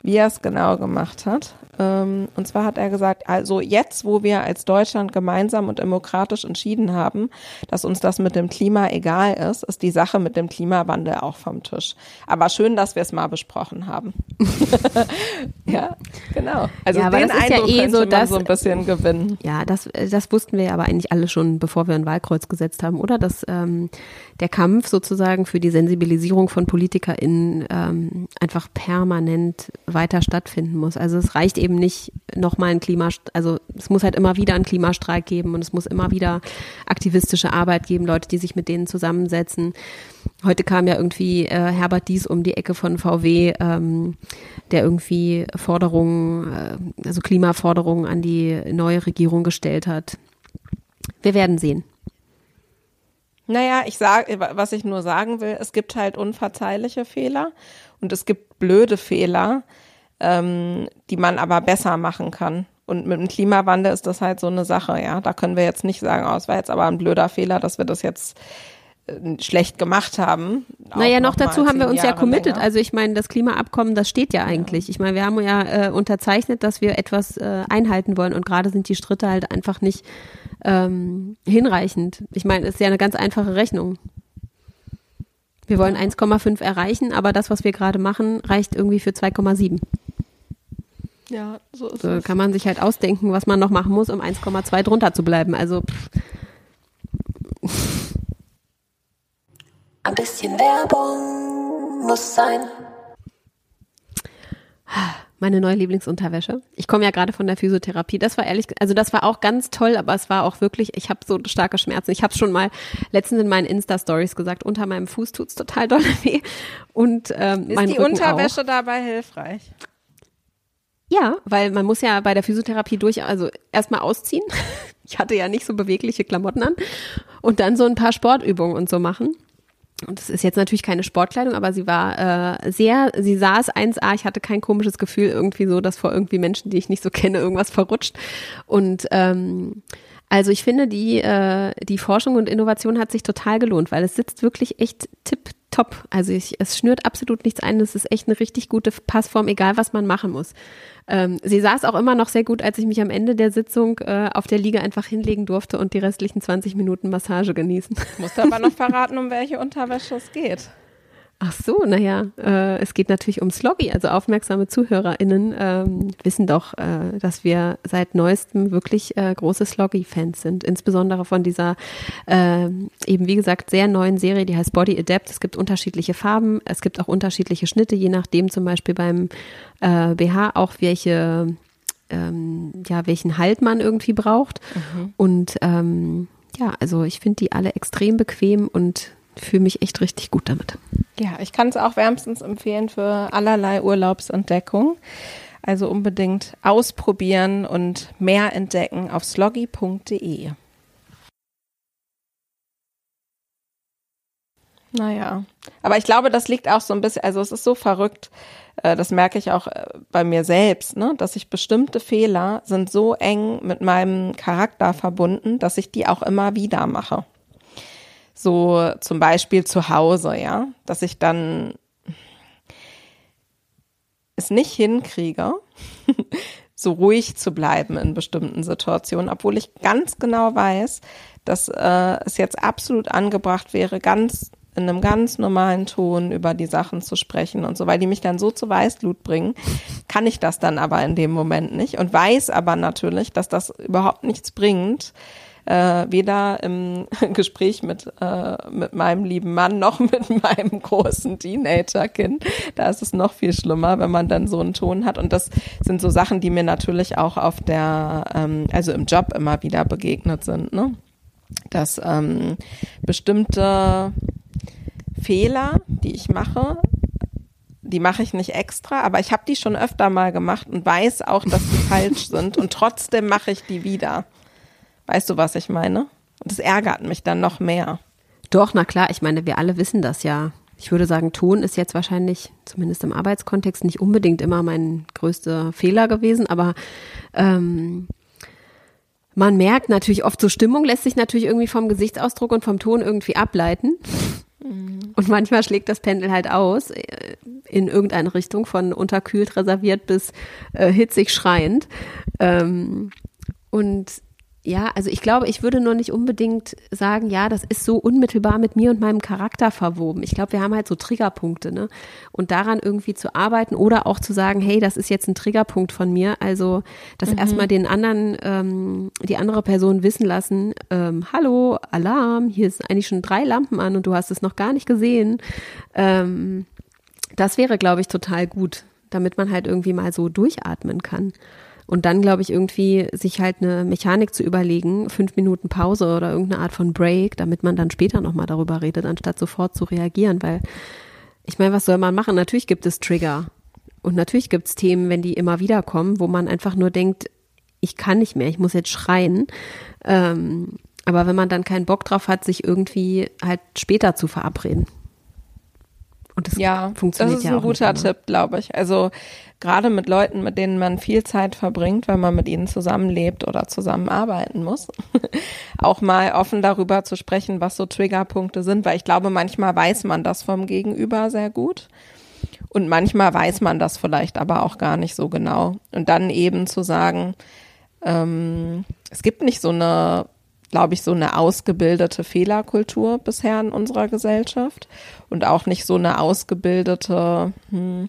wie er es genau gemacht hat. Ähm, und zwar hat er gesagt, also jetzt, wo wir als Deutschland gemeinsam und demokratisch entschieden haben, dass uns das mit dem Klima egal ist, ist die Sache mit dem Klimawandel auch vom Tisch. Aber schön, dass wir es mal besprochen haben. ja, genau. Also Ja, den ist ja Eindruck eh könnte so, man dass- so ein bisschen gewinnen. Ja, das, das wussten wir ja aber eigentlich alle schon, bevor wir ein Wahlkreuz gesetzt haben, oder? Dass ähm, der Kampf sozusagen für die Sensibilisierung von PolitikerInnen ähm, einfach permanent weiter stattfinden muss. Also es reicht eben nicht nochmal ein Klima, also es muss halt immer wieder einen Klimastreik geben und es muss immer wieder aktivistische Arbeit geben, Leute, die sich mit denen zusammensetzen. Heute kam ja irgendwie äh, Herbert Dies um die Ecke von VW, ähm, der irgendwie Forderungen, äh, also Klimaforderungen an die neue Regierung gestellt hat. Wir werden sehen. Naja, ich sage, was ich nur sagen will, es gibt halt unverzeihliche Fehler und es gibt blöde Fehler, ähm, die man aber besser machen kann. Und mit dem Klimawandel ist das halt so eine Sache, ja. Da können wir jetzt nicht sagen, oh, es war jetzt aber ein blöder Fehler, dass wir das jetzt äh, schlecht gemacht haben. Naja, noch mal dazu haben wir uns ja Jahre committed. länger. Also ich meine, das Klimaabkommen, das steht ja eigentlich. Ich meine, wir haben ja äh, unterzeichnet, dass wir etwas äh, einhalten wollen und gerade sind die Schritte halt einfach nicht ähm, hinreichend. Ich meine, es ist ja eine ganz einfache Rechnung. Wir wollen 1,5 erreichen, aber das, was wir gerade machen, reicht irgendwie für 2,7. ja, so ist So es. kann man sich halt ausdenken, was man noch machen muss, um 1,2 drunter zu bleiben. Also pff, Ein bisschen Werbung muss sein. Meine neue Lieblingsunterwäsche. Ich komme ja gerade von der Physiotherapie. Das war ehrlich, also das war auch ganz toll, aber es war auch wirklich, ich habe so starke Schmerzen. Ich habe schon mal letztens in meinen Insta-Stories gesagt, unter meinem Fuß tut's total doll weh. Und ähm, Ist die Rücken Unterwäsche Auch. dabei hilfreich? Ja, weil man muss ja bei der Physiotherapie durch, also erstmal ausziehen. Ich hatte ja nicht so bewegliche Klamotten an und dann so ein paar Sportübungen und so machen. Und das ist jetzt natürlich keine Sportkleidung, aber sie war äh, sehr, sie saß 1A, ich hatte kein komisches Gefühl irgendwie so, dass vor irgendwie Menschen, die ich nicht so kenne, irgendwas verrutscht. Und ähm, also ich finde, die, äh, die Forschung und Innovation hat sich total gelohnt, weil es sitzt wirklich echt tipptopp. Also ich, es schnürt absolut nichts ein. Es ist echt eine richtig gute Passform, egal was man machen muss. Ähm, sie saß auch immer noch sehr gut, als ich mich am Ende der Sitzung äh, auf der Liege einfach hinlegen durfte und die restlichen 20 Minuten Massage genießen. Musst du aber noch verraten, um welche Unterwäsche es geht. Ach so, naja, äh, es geht natürlich um Sloggy. Also aufmerksame ZuhörerInnen ähm, wissen doch, äh, dass wir seit neuestem wirklich äh, große Sloggy-Fans sind. Insbesondere von dieser äh, eben, wie gesagt, sehr neuen Serie, die heißt Body Adapt. Es gibt unterschiedliche Farben, es gibt auch unterschiedliche Schnitte, je nachdem zum Beispiel beim äh, BH auch welche, ähm, ja, welchen Halt man irgendwie braucht. Und ähm, ja, also ich finde die alle extrem bequem und fühle mich echt richtig gut damit. Ja, ich kann es auch wärmstens empfehlen für allerlei Urlaubsentdeckung. Also unbedingt ausprobieren und mehr entdecken auf sloggy.de. Naja, aber ich glaube, das liegt auch so ein bisschen, also es ist so verrückt, äh, das merke ich auch äh, bei mir selbst, ne, dass ich bestimmte Fehler sind so eng mit meinem Charakter verbunden, dass ich die auch immer wieder mache. So zum Beispiel zu Hause, ja, dass ich dann es nicht hinkriege, so ruhig zu bleiben in bestimmten Situationen, obwohl ich ganz genau weiß, dass äh, es jetzt absolut angebracht wäre, ganz in einem ganz normalen Ton über die Sachen zu sprechen und so, weil die mich dann so zu Weißglut bringen, kann ich das dann aber in dem Moment nicht und weiß aber natürlich, dass das überhaupt nichts bringt, äh, weder im Gespräch mit, äh, mit meinem lieben Mann noch mit meinem großen Teenager-Kind. Da ist es noch viel schlimmer, wenn man dann so einen Ton hat. Und das sind so Sachen, die mir natürlich auch auf der, ähm, also im Job immer wieder begegnet sind, ne? Dass ähm, bestimmte Fehler, die ich mache, die mache ich nicht extra, aber ich habe die schon öfter mal gemacht und weiß auch, dass die falsch sind und trotzdem mache ich die wieder. Weißt du, was ich meine? Und das ärgert mich dann noch mehr. Doch, na klar, ich meine, wir alle wissen das ja. Ich würde sagen, Ton ist jetzt wahrscheinlich, zumindest im Arbeitskontext, nicht unbedingt immer mein größter Fehler gewesen, aber ähm, man merkt natürlich oft so Stimmung lässt sich natürlich irgendwie vom Gesichtsausdruck und vom Ton irgendwie ableiten. Mhm. Und manchmal schlägt das Pendel halt aus äh, in irgendeine Richtung von unterkühlt reserviert bis äh, hitzig schreiend. Ähm, und ja, also ich glaube, ich würde nur nicht unbedingt sagen, ja, das ist so unmittelbar mit mir und meinem Charakter verwoben. Ich glaube, wir haben halt so Triggerpunkte, ne? Und daran irgendwie zu arbeiten oder auch zu sagen, hey, das ist jetzt ein Triggerpunkt von mir. Also das mhm. erstmal den anderen, ähm, die andere Person wissen lassen, ähm, hallo, Alarm, hier ist eigentlich schon drei Lampen an und du hast es noch gar nicht gesehen. Ähm, das wäre, glaube ich, total gut, damit man halt irgendwie mal so durchatmen kann. Und dann, glaube ich, irgendwie sich halt eine Mechanik zu überlegen, fünf Minuten Pause oder irgendeine Art von Break, damit man dann später nochmal darüber redet, anstatt sofort zu reagieren. Weil ich meine, was soll man machen? Natürlich gibt es Trigger. Und natürlich gibt es Themen, wenn die immer wieder kommen, wo man einfach nur denkt, ich kann nicht mehr, ich muss jetzt schreien. Ähm, aber wenn man dann keinen Bock drauf hat, sich irgendwie halt später zu verabreden. Und das ja, funktioniert das ist ja ein guter Tipp, glaube ich. Also gerade mit Leuten, mit denen man viel Zeit verbringt, weil man mit ihnen zusammenlebt oder zusammenarbeiten muss, auch mal offen darüber zu sprechen, was so Triggerpunkte sind, weil ich glaube, manchmal weiß man das vom Gegenüber sehr gut. Und manchmal weiß man das vielleicht aber auch gar nicht so genau. Und dann eben zu sagen, ähm, es gibt nicht so eine glaube ich, so eine ausgebildete Fehlerkultur bisher in unserer Gesellschaft und auch nicht so eine ausgebildete, hm,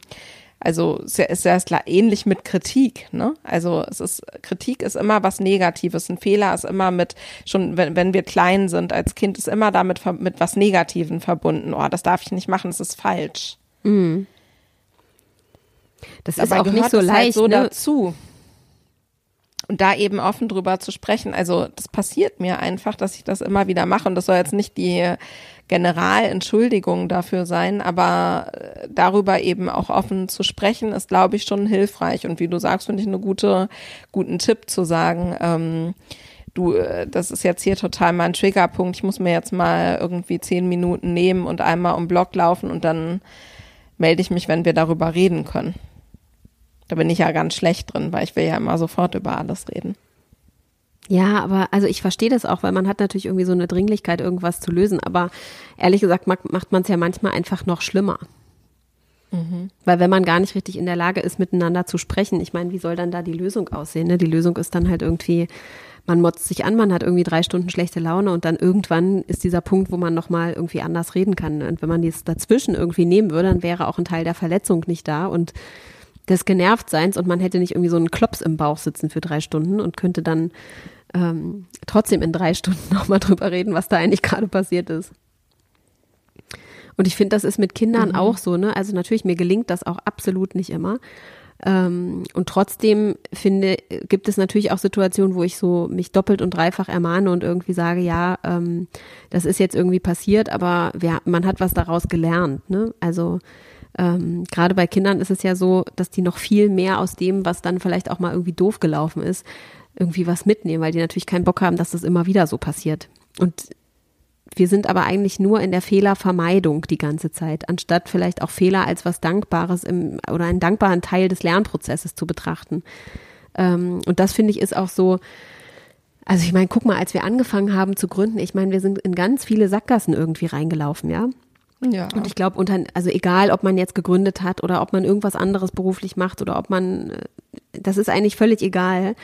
also es ist ja ähnlich mit Kritik, ne? Also es ist Kritik ist immer was Negatives, ein Fehler ist immer mit schon wenn, wenn wir klein sind als Kind ist immer damit mit was Negativen verbunden. Oh, das darf ich nicht machen, das ist falsch. Mhm. Das ist auch nicht so leicht halt so ne? dazu und da eben offen drüber zu sprechen. Also das passiert mir einfach, dass ich das immer wieder mache und das soll jetzt nicht die Generalentschuldigung dafür sein, aber äh, darüber eben auch offen zu sprechen, ist, glaube ich, schon hilfreich. Und wie du sagst, finde ich eine gute, guten Tipp zu sagen, ähm, du, äh, das ist jetzt hier total mein Triggerpunkt, ich muss mir jetzt mal irgendwie zehn Minuten nehmen und einmal um Block laufen und dann melde ich mich, wenn wir darüber reden können. Da bin ich ja ganz schlecht drin, weil ich will ja immer sofort über alles reden. Ja, aber also ich verstehe das auch, weil man hat natürlich irgendwie so eine Dringlichkeit, irgendwas zu lösen. Aber ehrlich gesagt macht man es ja manchmal einfach noch schlimmer. Mhm. Weil wenn man gar nicht richtig in der Lage ist, miteinander zu sprechen, ich meine, wie soll dann da die Lösung aussehen? Ne? Die Lösung ist dann halt irgendwie, man motzt sich an, man hat irgendwie drei Stunden schlechte Laune und dann irgendwann ist dieser Punkt, wo man nochmal irgendwie anders reden kann. Und wenn man dies dazwischen irgendwie nehmen würde, dann wäre auch ein Teil der Verletzung nicht da und des Genervtseins und man hätte nicht irgendwie so einen Klops im Bauch sitzen für drei Stunden und könnte dann ähm, trotzdem in drei Stunden nochmal drüber reden, was da eigentlich gerade passiert ist. Und ich finde, das ist mit Kindern mhm. auch so, ne? Also natürlich, mir gelingt das auch absolut nicht immer. Ähm, und trotzdem finde, gibt es natürlich auch Situationen, wo ich so mich doppelt und dreifach ermahne und irgendwie sage, ja, ähm, das ist jetzt irgendwie passiert, aber wer, man hat was daraus gelernt, ne? Also ähm, gerade bei Kindern ist es ja so, dass die noch viel mehr aus dem, was dann vielleicht auch mal irgendwie doof gelaufen ist, irgendwie was mitnehmen, weil die natürlich keinen Bock haben, dass das immer wieder so passiert. Und wir sind aber eigentlich nur in der Fehlervermeidung die ganze Zeit, anstatt vielleicht auch Fehler als was Dankbares im, oder einen dankbaren Teil des Lernprozesses zu betrachten. Ähm, und das finde ich ist auch so, also ich meine, guck mal, als wir angefangen haben zu gründen, ich meine, wir sind in ganz viele Sackgassen irgendwie reingelaufen, ja. Ja. Und ich glaube, unter, also egal, ob man jetzt gegründet hat oder ob man irgendwas anderes beruflich macht oder ob man, äh, das ist eigentlich völlig egal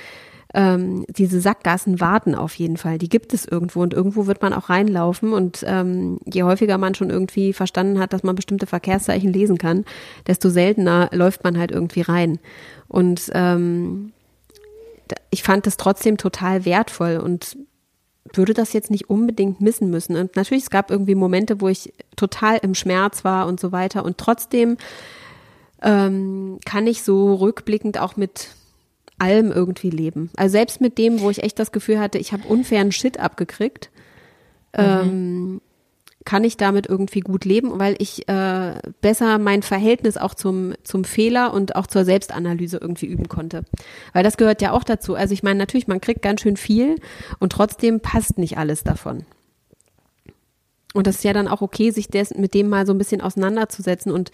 ähm, diese Sackgassen warten auf jeden Fall. Die gibt es irgendwo und irgendwo wird man auch reinlaufen. Und ähm, je häufiger man schon irgendwie verstanden hat, dass man bestimmte Verkehrszeichen lesen kann, desto seltener läuft man halt irgendwie rein. Und ähm, ich fand das trotzdem total wertvoll und würde das jetzt nicht unbedingt missen müssen. Und natürlich, es gab irgendwie Momente, wo ich total im Schmerz war und so weiter. Und trotzdem ähm, kann ich so rückblickend auch mit allem irgendwie leben. Also selbst mit dem, wo ich echt das Gefühl hatte, ich habe unfairen Shit abgekriegt, mhm. ähm, kann ich damit irgendwie gut leben, weil ich äh, besser mein Verhältnis auch zum, zum Fehler und auch zur Selbstanalyse irgendwie üben konnte. Weil das gehört ja auch dazu. Also ich meine, natürlich, man kriegt ganz schön viel und trotzdem passt nicht alles davon. Und das ist ja dann auch okay, sich des, mit dem mal so ein bisschen auseinanderzusetzen und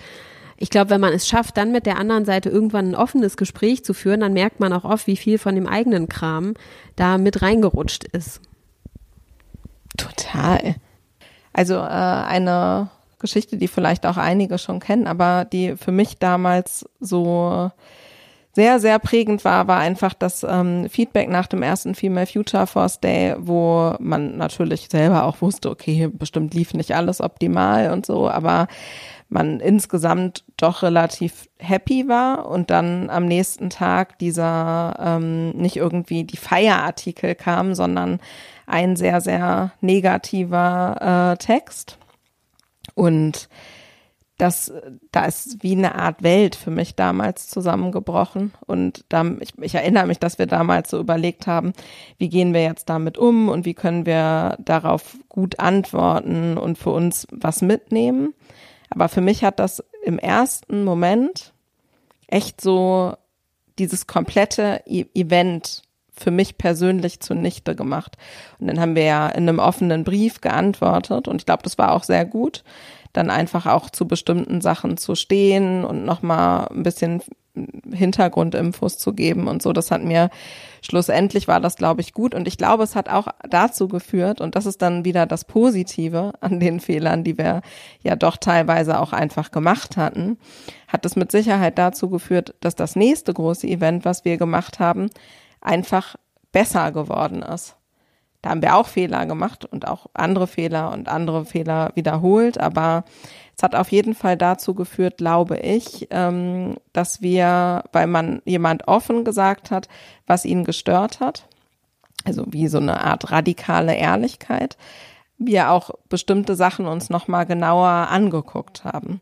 ich glaube, wenn man es schafft, dann mit der anderen Seite irgendwann ein offenes Gespräch zu führen, dann merkt man auch oft, wie viel von dem eigenen Kram da mit reingerutscht ist. Total. Also äh, eine Geschichte, die vielleicht auch einige schon kennen, aber die für mich damals so sehr, sehr prägend war, war einfach das ähm, Feedback nach dem ersten Female Future Force Day, wo man natürlich selber auch wusste, okay, bestimmt lief nicht alles optimal und so, aber man insgesamt doch relativ happy war und dann am nächsten Tag dieser ähm, nicht irgendwie die Feierartikel kam, sondern ein sehr, sehr negativer äh, Text. Und das, da ist wie eine Art Welt für mich damals zusammengebrochen. Und da, ich, ich erinnere mich, dass wir damals so überlegt haben, wie gehen wir jetzt damit um und wie können wir darauf gut antworten und für uns was mitnehmen. Aber für mich hat das im ersten Moment echt so dieses komplette e Event für mich persönlich zunichte gemacht. Und dann haben wir ja in einem offenen Brief geantwortet und ich glaube, das war auch sehr gut, dann einfach auch zu bestimmten Sachen zu stehen und nochmal ein bisschen Hintergrundinfos zu geben und so. Das hat mir schlussendlich war das, glaube ich, gut. Und ich glaube, es hat auch dazu geführt, und das ist dann wieder das Positive an den Fehlern, die wir ja doch teilweise auch einfach gemacht hatten, hat es mit Sicherheit dazu geführt, dass das nächste große Event, was wir gemacht haben, einfach besser geworden ist. Da haben wir auch Fehler gemacht und auch andere Fehler und andere Fehler wiederholt, aber es hat auf jeden Fall dazu geführt, glaube ich, ähm, dass wir, weil man jemand offen gesagt hat, was ihn gestört hat, also wie so eine Art radikale Ehrlichkeit, wir auch bestimmte Sachen uns nochmal genauer angeguckt haben.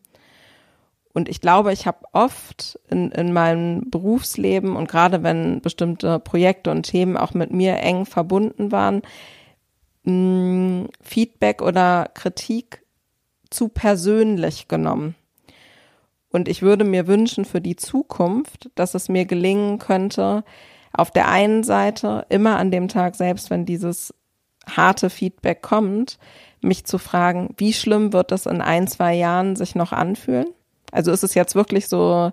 Und ich glaube, ich habe oft in, in meinem Berufsleben und gerade wenn bestimmte Projekte und Themen auch mit mir eng verbunden waren, mh, Feedback oder Kritik zu persönlich genommen. Und ich würde mir wünschen für die Zukunft, dass es mir gelingen könnte, auf der einen Seite immer an dem Tag selbst, wenn dieses harte Feedback kommt, mich zu fragen, wie schlimm wird es in ein, zwei Jahren sich noch anfühlen? Also ist es jetzt wirklich so,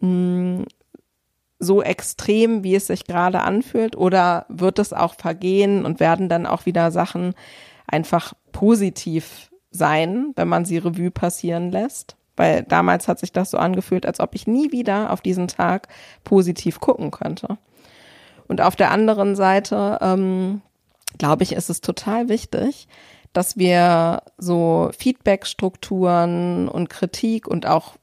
mh, hm, so extrem, wie es sich gerade anfühlt, oder wird es auch vergehen und werden dann auch wieder Sachen einfach positiv sein, wenn man sie Revue passieren lässt. Weil damals hat sich das so angefühlt, als ob ich nie wieder auf diesen Tag positiv gucken könnte. Und auf der anderen Seite, ähm, glaube ich, ist es total wichtig, dass wir so Feedback-Strukturen und Kritik und auch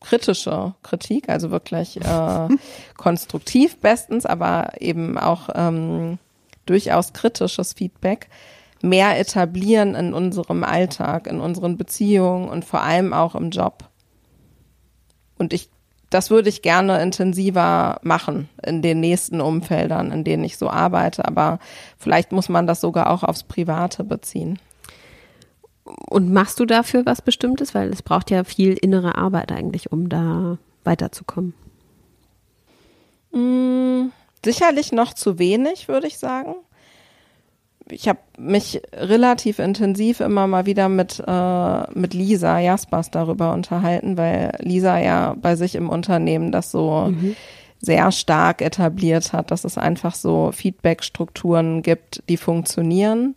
kritische Kritik, also wirklich äh, konstruktiv bestens, aber eben auch ähm, durchaus kritisches Feedback mehr etablieren in unserem Alltag, in unseren Beziehungen und vor allem auch im Job. Und ich, das würde ich gerne intensiver machen in den nächsten Umfeldern, in denen ich so arbeite. Aber vielleicht muss man das sogar auch aufs Private beziehen. und machst du dafür was Bestimmtes? Weil es braucht ja viel innere Arbeit eigentlich, um da weiterzukommen. Mm, sicherlich noch zu wenig, würde ich sagen. Ich habe mich relativ intensiv immer mal wieder mit, äh, mit Lisa Jaspers darüber unterhalten, weil Lisa ja bei sich im Unternehmen das so mhm. sehr stark etabliert hat, dass es einfach so Feedback-Strukturen gibt, die funktionieren.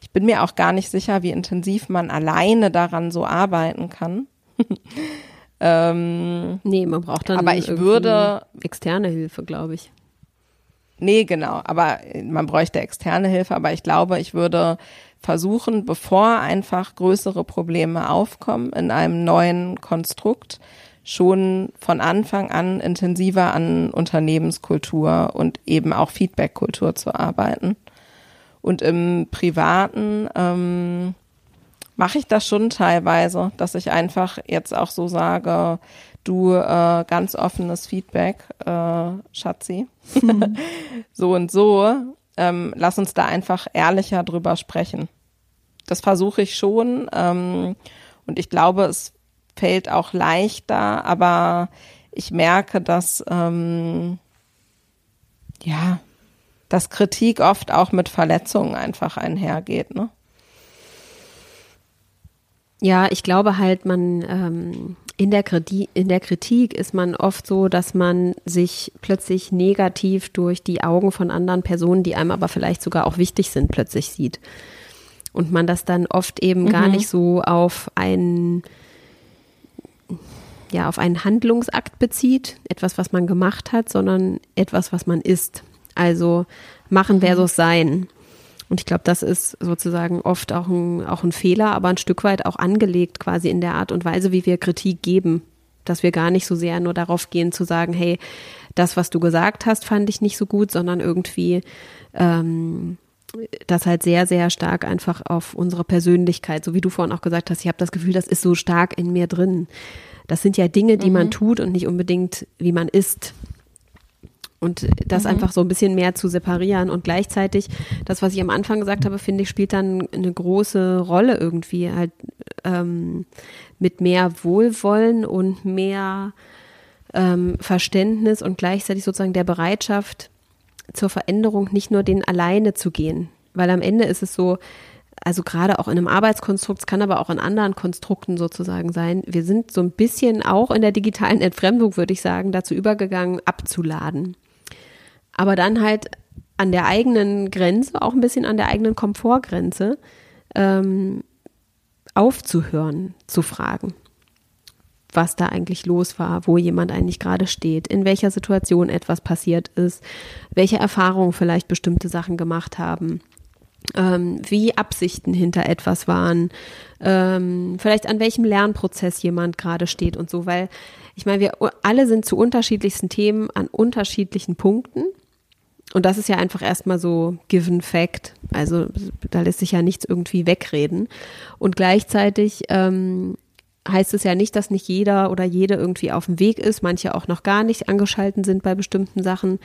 Ich bin mir auch gar nicht sicher, wie intensiv man alleine daran so arbeiten kann. ähm, nee, man braucht dann aber ich würde externe Hilfe, glaube ich. Nee, genau. Aber man bräuchte externe Hilfe. Aber ich glaube, ich würde versuchen, bevor einfach größere Probleme aufkommen in einem neuen Konstrukt, schon von Anfang an intensiver an Unternehmenskultur und eben auch Feedbackkultur zu arbeiten. Und im Privaten ähm, mache ich das schon teilweise, dass ich einfach jetzt auch so sage, du äh, ganz offenes Feedback, äh, Schatzi. so und so. Ähm, lass uns da einfach ehrlicher drüber sprechen. Das versuche ich schon. Ähm, und ich glaube, es fällt auch leichter, aber ich merke, dass ähm, ja, dass Kritik oft auch mit Verletzungen einfach einhergeht, ne? Ja, ich glaube halt, man ähm, in der, Kritik, in der Kritik ist man oft so, dass man sich plötzlich negativ durch die Augen von anderen Personen, die einem aber vielleicht sogar auch wichtig sind, plötzlich sieht. Und man das dann oft eben mhm. gar nicht so auf einen, ja, auf einen Handlungsakt bezieht, etwas, was man gemacht hat, sondern etwas, was man ist. Also machen mhm. versus sein. Und ich glaube, das ist sozusagen oft auch ein, auch ein Fehler, aber ein Stück weit auch angelegt quasi in der Art und Weise, wie wir Kritik geben. Dass wir gar nicht so sehr nur darauf gehen zu sagen, hey, das, was du gesagt hast, fand ich nicht so gut, sondern irgendwie ähm, das halt sehr, sehr stark einfach auf unsere Persönlichkeit, so wie du vorhin auch gesagt hast, ich habe das Gefühl, das ist so stark in mir drin. Das sind ja Dinge, die mhm. man tut und nicht unbedingt, wie man ist und das mhm. einfach so ein bisschen mehr zu separieren und gleichzeitig das, was ich am Anfang gesagt habe, finde ich, spielt dann eine große Rolle irgendwie halt ähm, mit mehr Wohlwollen und mehr ähm, Verständnis und gleichzeitig sozusagen der Bereitschaft zur Veränderung nicht nur den alleine zu gehen, weil am Ende ist es so, also gerade auch in einem Arbeitskonstrukt, es kann aber auch in anderen Konstrukten sozusagen sein. Wir sind so ein bisschen auch in der digitalen Entfremdung, würde ich sagen, dazu übergegangen, abzuladen aber dann halt an der eigenen Grenze, auch ein bisschen an der eigenen Komfortgrenze, ähm, aufzuhören, zu fragen, was da eigentlich los war, wo jemand eigentlich gerade steht, in welcher Situation etwas passiert ist, welche Erfahrungen vielleicht bestimmte Sachen gemacht haben. Ähm, wie Absichten hinter etwas waren, ähm, vielleicht an welchem Lernprozess jemand gerade steht und so, weil ich meine, wir alle sind zu unterschiedlichsten Themen an unterschiedlichen Punkten und das ist ja einfach erstmal so given fact. Also da lässt sich ja nichts irgendwie wegreden. Und gleichzeitig ähm, heißt es ja nicht, dass nicht jeder oder jede irgendwie auf dem Weg ist, manche auch noch gar nicht angeschalten sind bei bestimmten Sachen.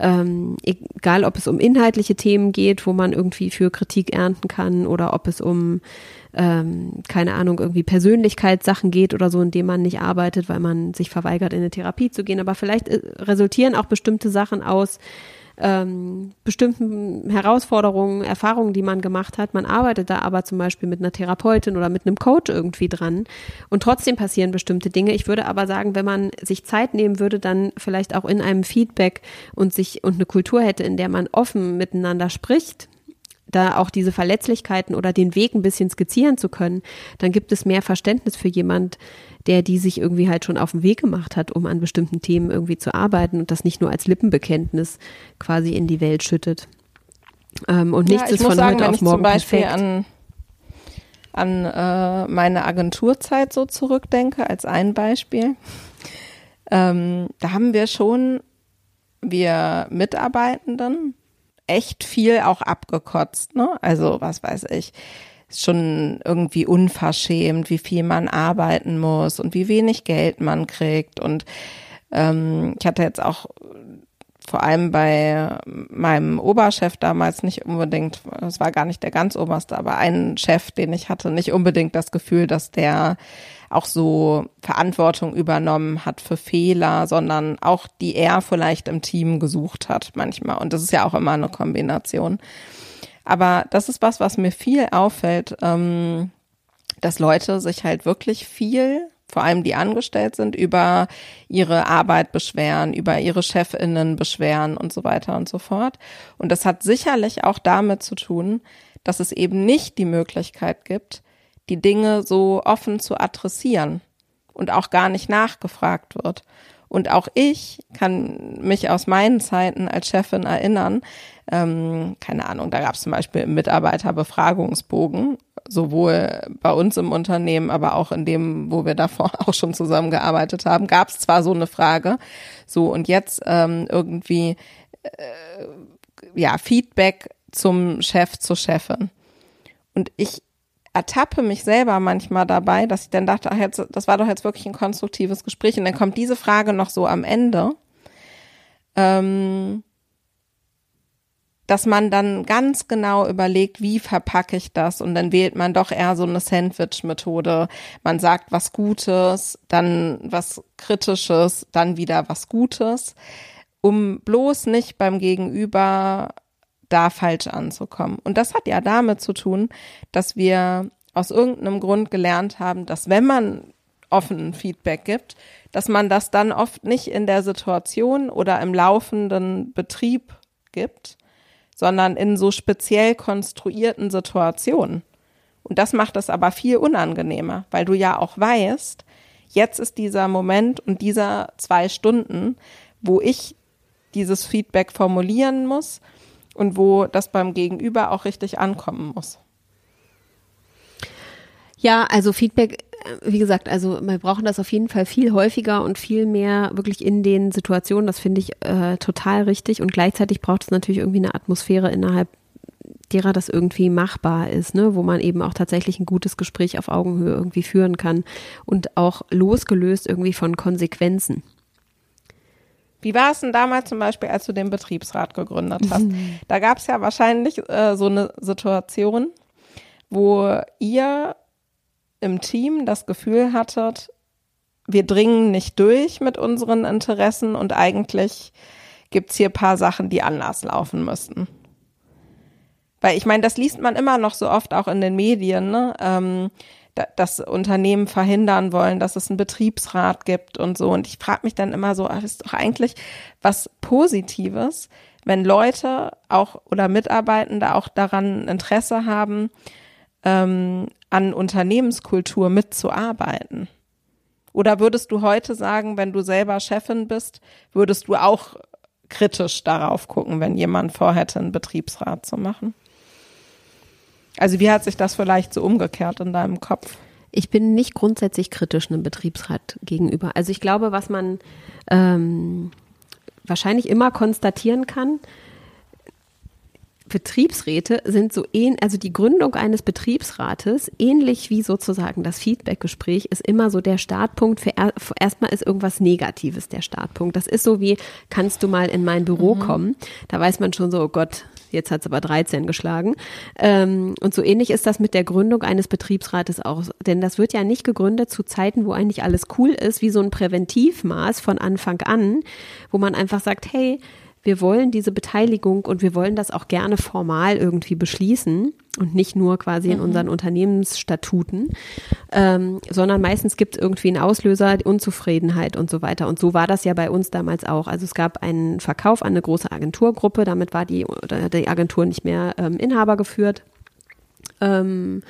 Ähm, egal, ob es um inhaltliche Themen geht, wo man irgendwie für Kritik ernten kann oder ob es um, ähm, keine Ahnung, irgendwie Persönlichkeitssachen geht oder so, in dem man nicht arbeitet, weil man sich verweigert, in eine Therapie zu gehen. Aber vielleicht äh, resultieren auch bestimmte Sachen aus, ähm, bestimmten Herausforderungen, Erfahrungen, die man gemacht hat. Man arbeitet da aber zum Beispiel mit einer Therapeutin oder mit einem Coach irgendwie dran. Und trotzdem passieren bestimmte Dinge. Ich würde aber sagen, wenn man sich Zeit nehmen würde, dann vielleicht auch in einem Feedback und sich und eine Kultur hätte, in der man offen miteinander spricht, da auch diese Verletzlichkeiten oder den Weg ein bisschen skizzieren zu können, dann gibt es mehr Verständnis für jemand, der die sich irgendwie halt schon auf den Weg gemacht hat, um an bestimmten Themen irgendwie zu arbeiten und das nicht nur als Lippenbekenntnis quasi in die Welt schüttet. Ähm, und nichts ja, ist von sagen, heute auf morgen wenn ich zum Beispiel perfekt. an, äh, meine Agenturzeit so zurückdenke, als ein Beispiel. Ähm, da haben wir schon, wir Mitarbeitenden, echt viel auch abgekotzt, ne? Also, was weiß ich schon irgendwie unverschämt, wie viel man arbeiten muss und wie wenig Geld man kriegt. Und ähm, ich hatte jetzt auch vor allem bei meinem Oberchef damals nicht unbedingt, es war gar nicht der ganz oberste, aber ein Chef, den ich hatte, nicht unbedingt das Gefühl, dass der auch so Verantwortung übernommen hat für Fehler, sondern auch die er vielleicht im Team gesucht hat manchmal. Und das ist ja auch immer eine Kombination. Aber das ist was, was mir viel auffällt, ähm, dass Leute sich halt wirklich viel vor allem die angestellt sind, über ihre Arbeit beschweren, über ihre Chefinnen beschweren und so weiter und so fort. Und das hat sicherlich auch damit zu tun, dass es eben nicht die Möglichkeit gibt, die Dinge so offen zu adressieren und auch gar nicht nachgefragt wird. Und auch ich kann mich aus meinen Zeiten als Chefin erinnern, ähm, keine Ahnung, da gab es zum Beispiel im Mitarbeiterbefragungsbogen sowohl bei uns im Unternehmen, aber auch in dem, wo wir davor auch schon zusammengearbeitet haben, gab es zwar so eine Frage, so und jetzt ähm, irgendwie äh, ja Feedback zum Chef, zur Chefin. Und ich ertappe mich selber manchmal dabei, dass ich dann dachte, ach jetzt, das war doch jetzt wirklich ein konstruktives Gespräch. Und dann kommt diese Frage noch so am Ende. Ähm, dass man dann ganz genau überlegt, wie verpacke ich das und dann wählt man doch eher so eine Sandwich-Methode. Man sagt was Gutes, dann was Kritisches, dann wieder was Gutes, um bloß nicht beim Gegenüber da falsch anzukommen. Und das hat ja damit zu tun, dass wir aus irgendeinem Grund gelernt haben, dass wenn man offenen Feedback gibt, dass man das dann oft nicht in der Situation oder im laufenden Betrieb gibt, sondern in so speziell konstruierten Situationen. Und das macht es aber viel unangenehmer, weil du ja auch weißt, jetzt ist dieser Moment und dieser zwei Stunden, wo ich dieses Feedback formulieren muss und wo das beim Gegenüber auch richtig ankommen muss. Ja, also Feedback, äh, wie gesagt, also wir brauchen das auf jeden Fall viel häufiger und viel mehr wirklich in den Situationen. Das finde ich äh, total richtig. Und gleichzeitig braucht es natürlich irgendwie eine Atmosphäre innerhalb derer das irgendwie machbar ist, ne, wo man eben auch tatsächlich ein gutes Gespräch auf Augenhöhe irgendwie führen kann und auch losgelöst irgendwie von Konsequenzen. Wie war es denn damals zum Beispiel, als du den Betriebsrat gegründet hast? Mhm. Da gab es ja wahrscheinlich äh, so eine Situation, wo ihr im Team das Gefühl hattet, wir dringen nicht durch mit unseren Interessen und eigentlich gibt's hier paar Sachen, die anders laufen müssten. Weil ich meine, das liest man immer noch so oft auch in den Medien, ne? Ähm, dass Unternehmen verhindern wollen, dass es einen Betriebsrat gibt und so. Und ich frage mich dann immer so, ist doch eigentlich was Positives, wenn Leute auch oder Mitarbeitende auch daran Interesse haben, ähm, an Unternehmenskultur mitzuarbeiten? Oder würdest du heute sagen, wenn du selber Chefin bist, würdest du auch kritisch darauf gucken, wenn jemand vorhätte, einen Betriebsrat zu machen? Also wie hat sich das vielleicht so umgekehrt in deinem Kopf? Ich bin nicht grundsätzlich kritisch einem Betriebsrat gegenüber. Also ich glaube, was man ähm, wahrscheinlich immer konstatieren kann, Betriebsräte sind so ähnlich, also die Gründung eines Betriebsrates, ähnlich wie sozusagen das Feedbackgespräch, ist immer so der Startpunkt für er, erstmal ist irgendwas Negatives der Startpunkt. Das ist so wie, kannst du mal in mein Büro mhm. kommen? Da weiß man schon so, oh Gott, jetzt hat es aber 13 geschlagen. Ähm, und so ähnlich ist das mit der Gründung eines Betriebsrates auch. Denn das wird ja nicht gegründet zu Zeiten, wo eigentlich alles cool ist, wie so ein Präventivmaß von Anfang an, wo man einfach sagt, hey, wir wollen diese Beteiligung und wir wollen das auch gerne formal irgendwie beschließen und nicht nur quasi in mhm. unseren Unternehmensstatuten, ähm, sondern meistens gibt es irgendwie einen Auslöser, Unzufriedenheit und so weiter. Und so war das ja bei uns damals auch. Also es gab einen Verkauf an eine große Agenturgruppe, damit war die, die Agentur nicht mehr ähm, Inhaber geführt. Ähm,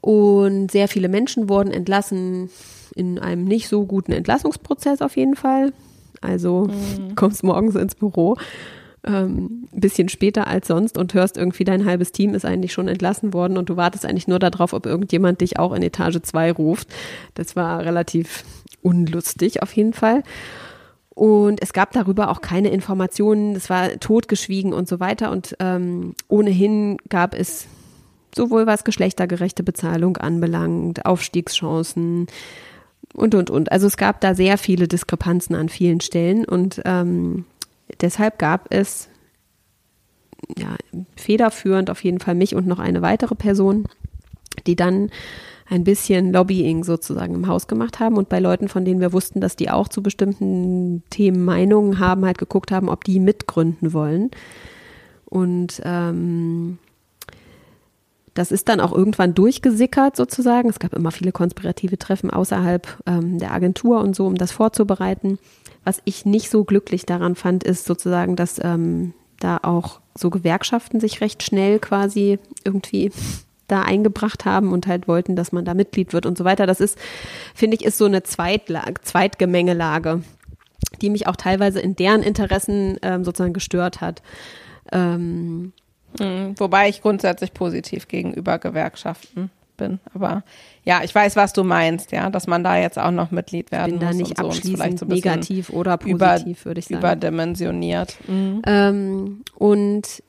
und sehr viele Menschen wurden entlassen in einem nicht so guten Entlassungsprozess auf jeden Fall. Also mhm. kommst morgens ins Büro, ähm, ein bisschen später als sonst und hörst irgendwie, dein halbes Team ist eigentlich schon entlassen worden und du wartest eigentlich nur darauf, ob irgendjemand dich auch in Etage 2 ruft. Das war relativ unlustig auf jeden Fall. Und es gab darüber auch keine Informationen, es war totgeschwiegen und so weiter. Und ähm, ohnehin gab es sowohl was geschlechtergerechte Bezahlung anbelangt, Aufstiegschancen, und, und, und. Also es gab da sehr viele Diskrepanzen an vielen Stellen und ähm, deshalb gab es ja, federführend auf jeden Fall mich und noch eine weitere Person, die dann ein bisschen Lobbying sozusagen im Haus gemacht haben und bei Leuten, von denen wir wussten, dass die auch zu bestimmten Themen Meinungen haben, halt geguckt haben, ob die mitgründen wollen. Und ähm, das ist dann auch irgendwann durchgesickert sozusagen. Es gab immer viele konspirative Treffen außerhalb ähm, der Agentur und so, um das vorzubereiten. Was ich nicht so glücklich daran fand, ist sozusagen, dass ähm, da auch so Gewerkschaften sich recht schnell quasi irgendwie da eingebracht haben und halt wollten, dass man da Mitglied wird und so weiter. Das ist, finde ich, ist so eine Zweitlag Zweitgemengelage, die mich auch teilweise in deren Interessen ähm, sozusagen gestört hat. Ähm, hm, wobei ich grundsätzlich positiv gegenüber Gewerkschaften bin. Aber ja, ich weiß, was du meinst, ja, dass man da jetzt auch noch Mitglied werden bin da muss. nicht so, abschließend so negativ oder positiv, würde ich sagen. Überdimensioniert. Mhm. Ähm, und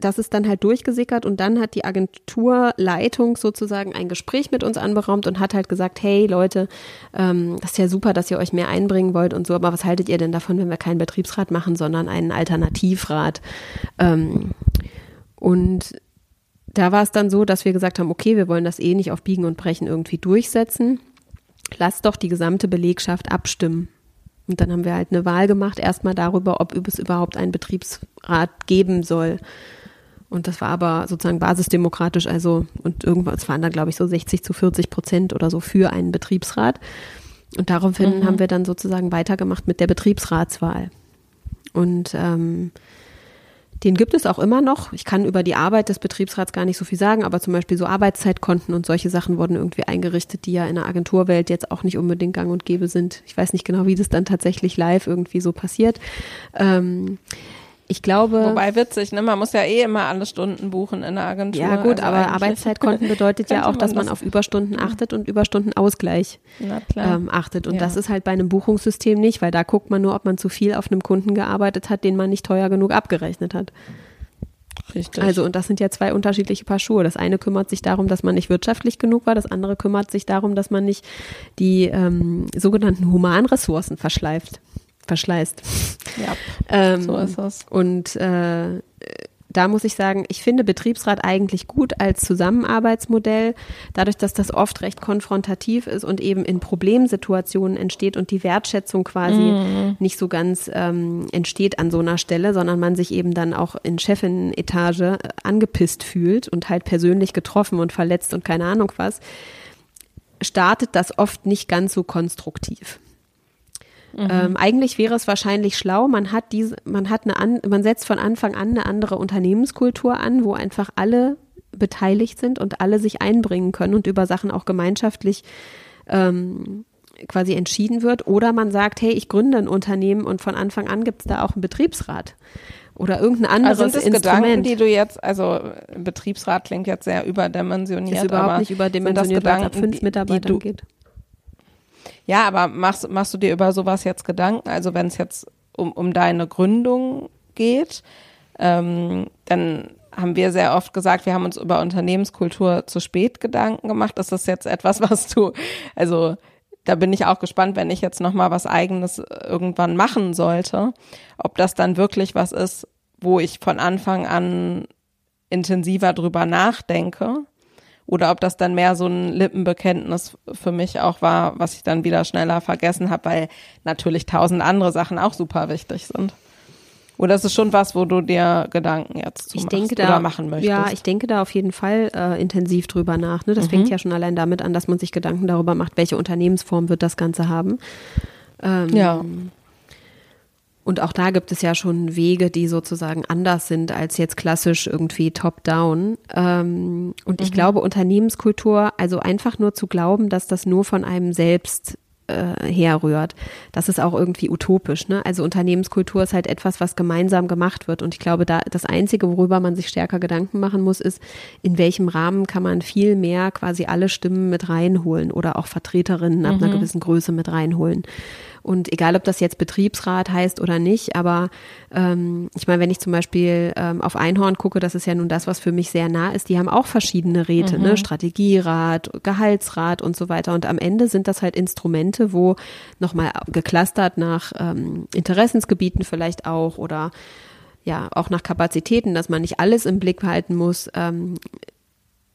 das ist dann halt durchgesickert und dann hat die Agenturleitung sozusagen ein Gespräch mit uns anberaumt und hat halt gesagt, hey Leute, ähm, das ist ja super, dass ihr euch mehr einbringen wollt und so, aber was haltet ihr denn davon, wenn wir keinen Betriebsrat machen, sondern einen Alternativrat? Ähm, und da war es dann so, dass wir gesagt haben, okay, wir wollen das eh nicht auf Biegen und Brechen irgendwie durchsetzen. Lasst doch die gesamte Belegschaft abstimmen. Und dann haben wir halt eine Wahl gemacht, erstmal darüber, ob es überhaupt einen Betriebsrat geben soll. Und das war aber sozusagen basisdemokratisch, also und irgendwas waren da, glaube ich, so 60 zu 40 Prozent oder so für einen Betriebsrat. Und daraufhin mhm. haben wir dann sozusagen weitergemacht mit der Betriebsratswahl. Und ähm, den gibt es auch immer noch. Ich kann über die Arbeit des Betriebsrats gar nicht so viel sagen, aber zum Beispiel so Arbeitszeitkonten und solche Sachen wurden irgendwie eingerichtet, die ja in der Agenturwelt jetzt auch nicht unbedingt gang und gäbe sind. Ich weiß nicht genau, wie das dann tatsächlich live irgendwie so passiert. Ähm, ich glaube. Wobei witzig, ne? Man muss ja eh immer alle Stunden buchen in der Agentur. Ja, gut, also aber Arbeitszeitkonten bedeutet ja auch, dass man, das auf Überstunden achtet und Überstundenausgleich ähm, achtet. Und ja. das ist halt bei einem Buchungssystem nicht, weil da guckt man nur, ob man zu viel auf einem Kunden gearbeitet hat, den man nicht teuer genug abgerechnet hat. Richtig. Also, und das sind ja zwei unterschiedliche Paar Schuhe. Das eine kümmert sich darum, dass man nicht wirtschaftlich genug war, das andere kümmert sich darum, dass man nicht die ähm, sogenannten Humanressourcen verschleift verschleißt. Ja, ähm, so ist es. Und äh, da muss ich sagen, ich finde Betriebsrat eigentlich gut als Zusammenarbeitsmodell, dadurch, dass das oft recht konfrontativ ist und eben in Problemsituationen entsteht und die Wertschätzung quasi mhm. nicht so ganz ähm, entsteht an so einer Stelle, sondern man sich eben dann auch in Chefin-Etage angepisst fühlt und halt persönlich getroffen und verletzt und keine Ahnung was, startet das oft nicht ganz so konstruktiv. Mhm. Ähm, eigentlich wäre es wahrscheinlich schlau, man hat diese, man hat eine an, man setzt von Anfang an eine andere Unternehmenskultur an, wo einfach alle beteiligt sind und alle sich einbringen können und über Sachen auch gemeinschaftlich ähm, quasi entschieden wird. Oder man sagt, hey, ich gründe ein Unternehmen und von Anfang an gibt es da auch einen Betriebsrat oder irgendein anderes also sind das Instrument. Gedanken, die du jetzt, also Betriebsrat klingt jetzt sehr überdimensioniert. Ist überhaupt nicht überdimensioniert, weil es ab fünf Mitarbeitern geht. Ja, aber machst, machst du dir über sowas jetzt Gedanken? Also wenn es jetzt um, um deine Gründung geht, ähm, dann haben wir sehr oft gesagt, wir haben uns über Unternehmenskultur zu spät Gedanken gemacht. Ist das jetzt etwas, was du, also da bin ich auch gespannt, wenn ich jetzt nochmal was eigenes irgendwann machen sollte, ob das dann wirklich was ist, wo ich von Anfang an intensiver drüber nachdenke oder ob das dann mehr so ein Lippenbekenntnis für mich auch war, was ich dann wieder schneller vergessen habe, weil natürlich tausend andere Sachen auch super wichtig sind. Oder ist es schon was, wo du dir Gedanken jetzt zu ich denke da, oder machen möchtest? Ja, ich denke da auf jeden Fall äh, intensiv drüber nach. Ne? Das mhm. fängt ja schon allein damit an, dass man sich Gedanken darüber macht, welche Unternehmensform wird das Ganze haben. Ähm, ja. Und auch da gibt es ja schon Wege, die sozusagen anders sind als jetzt klassisch irgendwie top-down. Ähm, und ich mhm. glaube, Unternehmenskultur, also einfach nur zu glauben, dass das nur von einem selbst äh, herrührt, das ist auch irgendwie utopisch. Ne? Also Unternehmenskultur ist halt etwas, was gemeinsam gemacht wird. Und ich glaube, da das Einzige, worüber man sich stärker Gedanken machen muss, ist, in welchem Rahmen kann man viel mehr quasi alle Stimmen mit reinholen oder auch Vertreterinnen ab einer mhm. gewissen Größe mit reinholen. Und egal, ob das jetzt Betriebsrat heißt oder nicht, aber ähm, ich meine, wenn ich zum Beispiel ähm, auf Einhorn gucke, das ist ja nun das, was für mich sehr nah ist, die haben auch verschiedene Räte, ne? Strategierat, Gehaltsrat und so weiter. Und am Ende sind das halt Instrumente, wo nochmal geklustert nach ähm, Interessensgebieten vielleicht auch oder ja auch nach Kapazitäten, dass man nicht alles im Blick behalten muss. Ähm,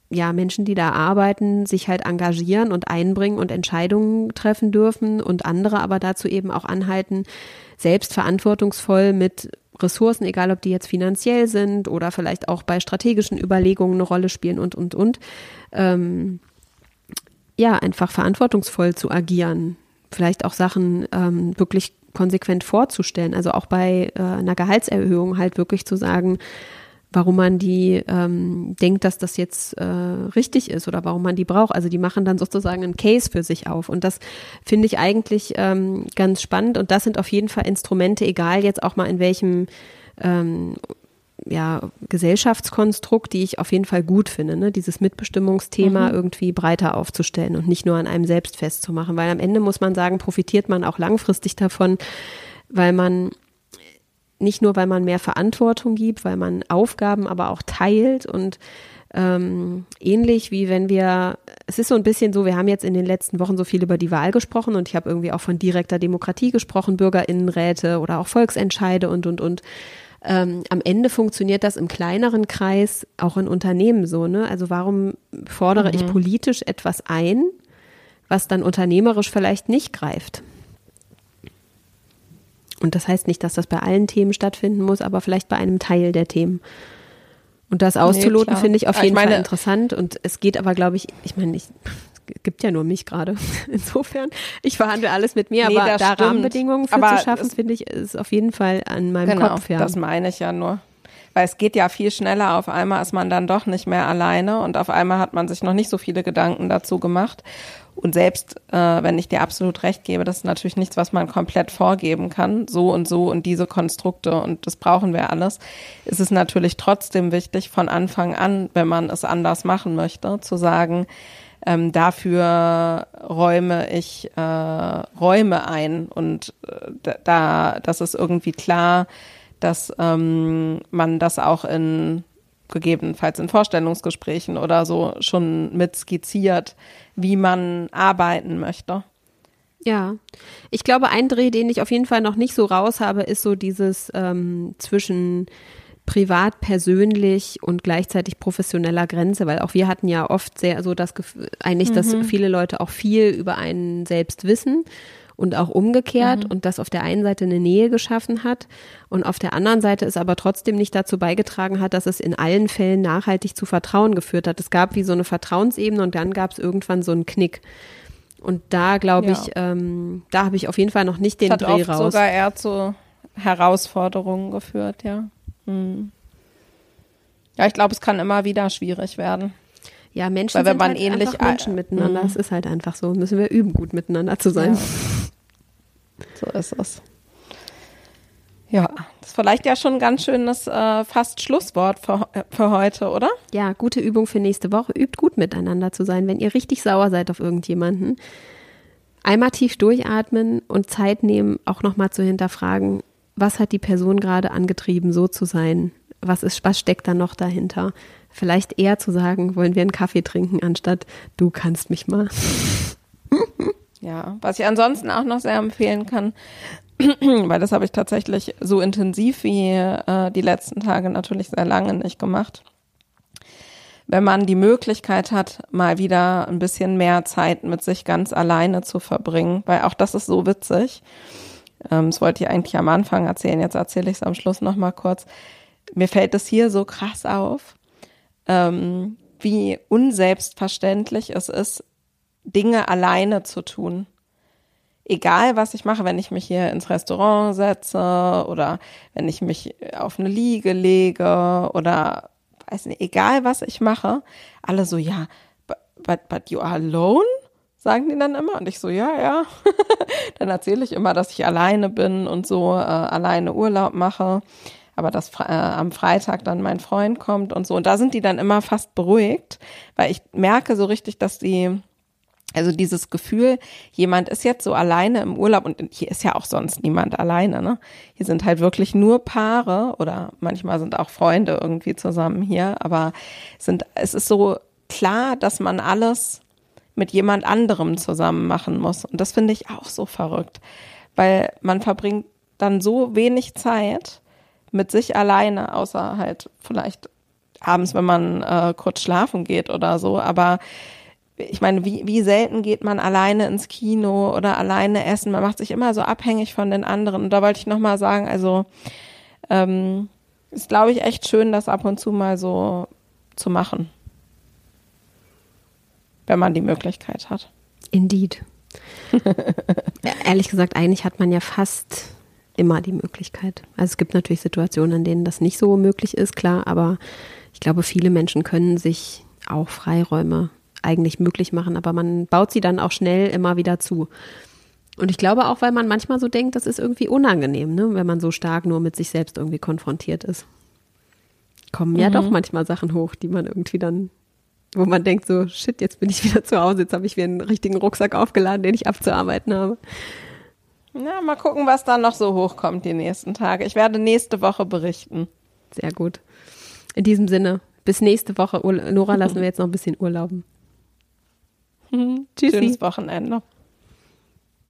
ja, Menschen, die da arbeiten, sich halt engagieren und einbringen und Entscheidungen treffen dürfen und andere aber dazu eben auch anhalten, selbst verantwortungsvoll mit Ressourcen, egal ob die jetzt finanziell sind oder vielleicht auch bei strategischen Überlegungen eine Rolle spielen und, und, und, ähm, ja, einfach verantwortungsvoll zu agieren. Vielleicht auch Sachen ähm, wirklich konsequent vorzustellen. Also auch bei äh, einer Gehaltserhöhung halt wirklich zu sagen, warum man die ähm, denkt, dass das jetzt äh, richtig ist oder warum man die braucht. Also die machen dann sozusagen einen Case für sich auf. Und das finde ich eigentlich ähm, ganz spannend. Und das sind auf jeden Fall Instrumente, egal jetzt auch mal in welchem ähm, ja, Gesellschaftskonstrukt, die ich auf jeden Fall gut finde, ne? dieses Mitbestimmungsthema mhm. irgendwie breiter aufzustellen und nicht nur an einem selbst festzumachen, weil am Ende muss man sagen, profitiert man auch langfristig davon, weil man nicht nur, weil man mehr Verantwortung gibt, weil man Aufgaben aber auch teilt und ähm, ähnlich wie wenn wir, es ist so ein bisschen so, wir haben jetzt in den letzten Wochen so viel über die Wahl gesprochen und ich habe irgendwie auch von direkter Demokratie gesprochen, Bürgerinnenräte oder auch Volksentscheide und, und, und. Ähm, am Ende funktioniert das im kleineren Kreis auch in Unternehmen so, ne? Also warum fordere mhm. ich politisch etwas ein, was dann unternehmerisch vielleicht nicht greift? Und das heißt nicht, dass das bei allen Themen stattfinden muss, aber vielleicht bei einem Teil der Themen. Und das auszuloten nee, finde ich auf jeden ich meine, Fall interessant. Und es geht aber, glaube ich, ich meine, ich, es gibt ja nur mich gerade. Insofern, ich verhandle alles mit mir, nee, aber da stimmt. Rahmenbedingungen für aber zu schaffen, finde ich, ist auf jeden Fall an meinem genau, Kopf. Ja. Das meine ich ja nur. Weil es geht ja viel schneller. Auf einmal ist man dann doch nicht mehr alleine und auf einmal hat man sich noch nicht so viele Gedanken dazu gemacht. Und selbst äh, wenn ich dir absolut recht gebe, das ist natürlich nichts, was man komplett vorgeben kann, so und so und diese Konstrukte und das brauchen wir alles, ist es natürlich trotzdem wichtig, von Anfang an, wenn man es anders machen möchte, zu sagen, ähm, dafür räume ich äh, Räume ein und äh, da, das ist irgendwie klar, dass ähm, man das auch in gegebenenfalls in Vorstellungsgesprächen oder so schon mit skizziert, wie man arbeiten möchte. Ja, ich glaube, ein Dreh, den ich auf jeden Fall noch nicht so raus habe, ist so dieses ähm, zwischen privat, persönlich und gleichzeitig professioneller Grenze, weil auch wir hatten ja oft sehr so das Gefühl, eigentlich, mhm. dass viele Leute auch viel über einen selbst wissen und auch umgekehrt mhm. und das auf der einen Seite eine Nähe geschaffen hat und auf der anderen Seite es aber trotzdem nicht dazu beigetragen hat, dass es in allen Fällen nachhaltig zu Vertrauen geführt hat. Es gab wie so eine Vertrauensebene und dann gab es irgendwann so einen Knick. Und da glaube ja. ich, ähm, da habe ich auf jeden Fall noch nicht den das hat Dreh oft raus. sogar eher zu Herausforderungen geführt, ja. Hm. Ja, ich glaube, es kann immer wieder schwierig werden. Ja, Menschen Weil, sind halt ähnlich Menschen miteinander. Es ist halt einfach so. Müssen wir üben, gut miteinander zu sein. Ja. So ist es. Ja, das ist vielleicht ja schon ein ganz schönes äh, fast Schlusswort für, für heute, oder? Ja, gute Übung für nächste Woche. Übt gut miteinander zu sein, wenn ihr richtig sauer seid auf irgendjemanden. Einmal tief durchatmen und Zeit nehmen, auch nochmal zu hinterfragen, was hat die Person gerade angetrieben, so zu sein? Was ist, was steckt da noch dahinter? Vielleicht eher zu sagen, wollen wir einen Kaffee trinken, anstatt du kannst mich mal. Ja, was ich ansonsten auch noch sehr empfehlen kann, weil das habe ich tatsächlich so intensiv wie äh, die letzten Tage natürlich sehr lange nicht gemacht. Wenn man die Möglichkeit hat, mal wieder ein bisschen mehr Zeit mit sich ganz alleine zu verbringen, weil auch das ist so witzig. Ähm, das wollte ich eigentlich am Anfang erzählen, jetzt erzähle ich es am Schluss nochmal kurz. Mir fällt es hier so krass auf, ähm, wie unselbstverständlich es ist, Dinge alleine zu tun. Egal, was ich mache, wenn ich mich hier ins Restaurant setze oder wenn ich mich auf eine Liege lege oder weiß nicht, egal was ich mache, alle so, ja, but, but you are alone? Sagen die dann immer. Und ich so, ja, ja. dann erzähle ich immer, dass ich alleine bin und so äh, alleine Urlaub mache. Aber dass äh, am Freitag dann mein Freund kommt und so. Und da sind die dann immer fast beruhigt, weil ich merke so richtig, dass die Also dieses Gefühl, jemand ist jetzt so alleine im Urlaub und hier ist ja auch sonst niemand alleine, ne? Hier sind halt wirklich nur Paare oder manchmal sind auch Freunde irgendwie zusammen hier, aber sind, es ist so klar, dass man alles mit jemand anderem zusammen machen muss. Und das finde ich auch so verrückt, weil man verbringt dann so wenig Zeit mit sich alleine, außer halt vielleicht abends, wenn man äh, kurz schlafen geht oder so, aber ich meine, wie, wie selten geht man alleine ins Kino oder alleine essen? Man macht sich immer so abhängig von den anderen. Und da wollte ich nochmal sagen, also ähm, ist, glaube ich, echt schön, das ab und zu mal so zu machen. Wenn man die Möglichkeit hat. Indeed. Ehrlich gesagt, eigentlich hat man ja fast immer die Möglichkeit. Also es gibt natürlich Situationen, in denen das nicht so möglich ist, klar, aber ich glaube, viele Menschen können sich auch Freiräume eigentlich möglich machen, aber man baut sie dann auch schnell immer wieder zu. Und ich glaube auch, weil man manchmal so denkt, das ist irgendwie unangenehm, ne? wenn man so stark nur mit sich selbst irgendwie konfrontiert ist. Kommen ja mhm. doch manchmal Sachen hoch, die man irgendwie dann, wo man denkt so, shit, jetzt bin ich wieder zu Hause, jetzt habe ich wieder einen richtigen Rucksack aufgeladen, den ich abzuarbeiten habe. Na, mal gucken, was da noch so hochkommt die nächsten Tage. Ich werde nächste Woche berichten. Sehr gut. In diesem Sinne, bis nächste Woche. Nora lassen wir jetzt noch ein bisschen urlauben. Tschüssi. Schönes Wochenende.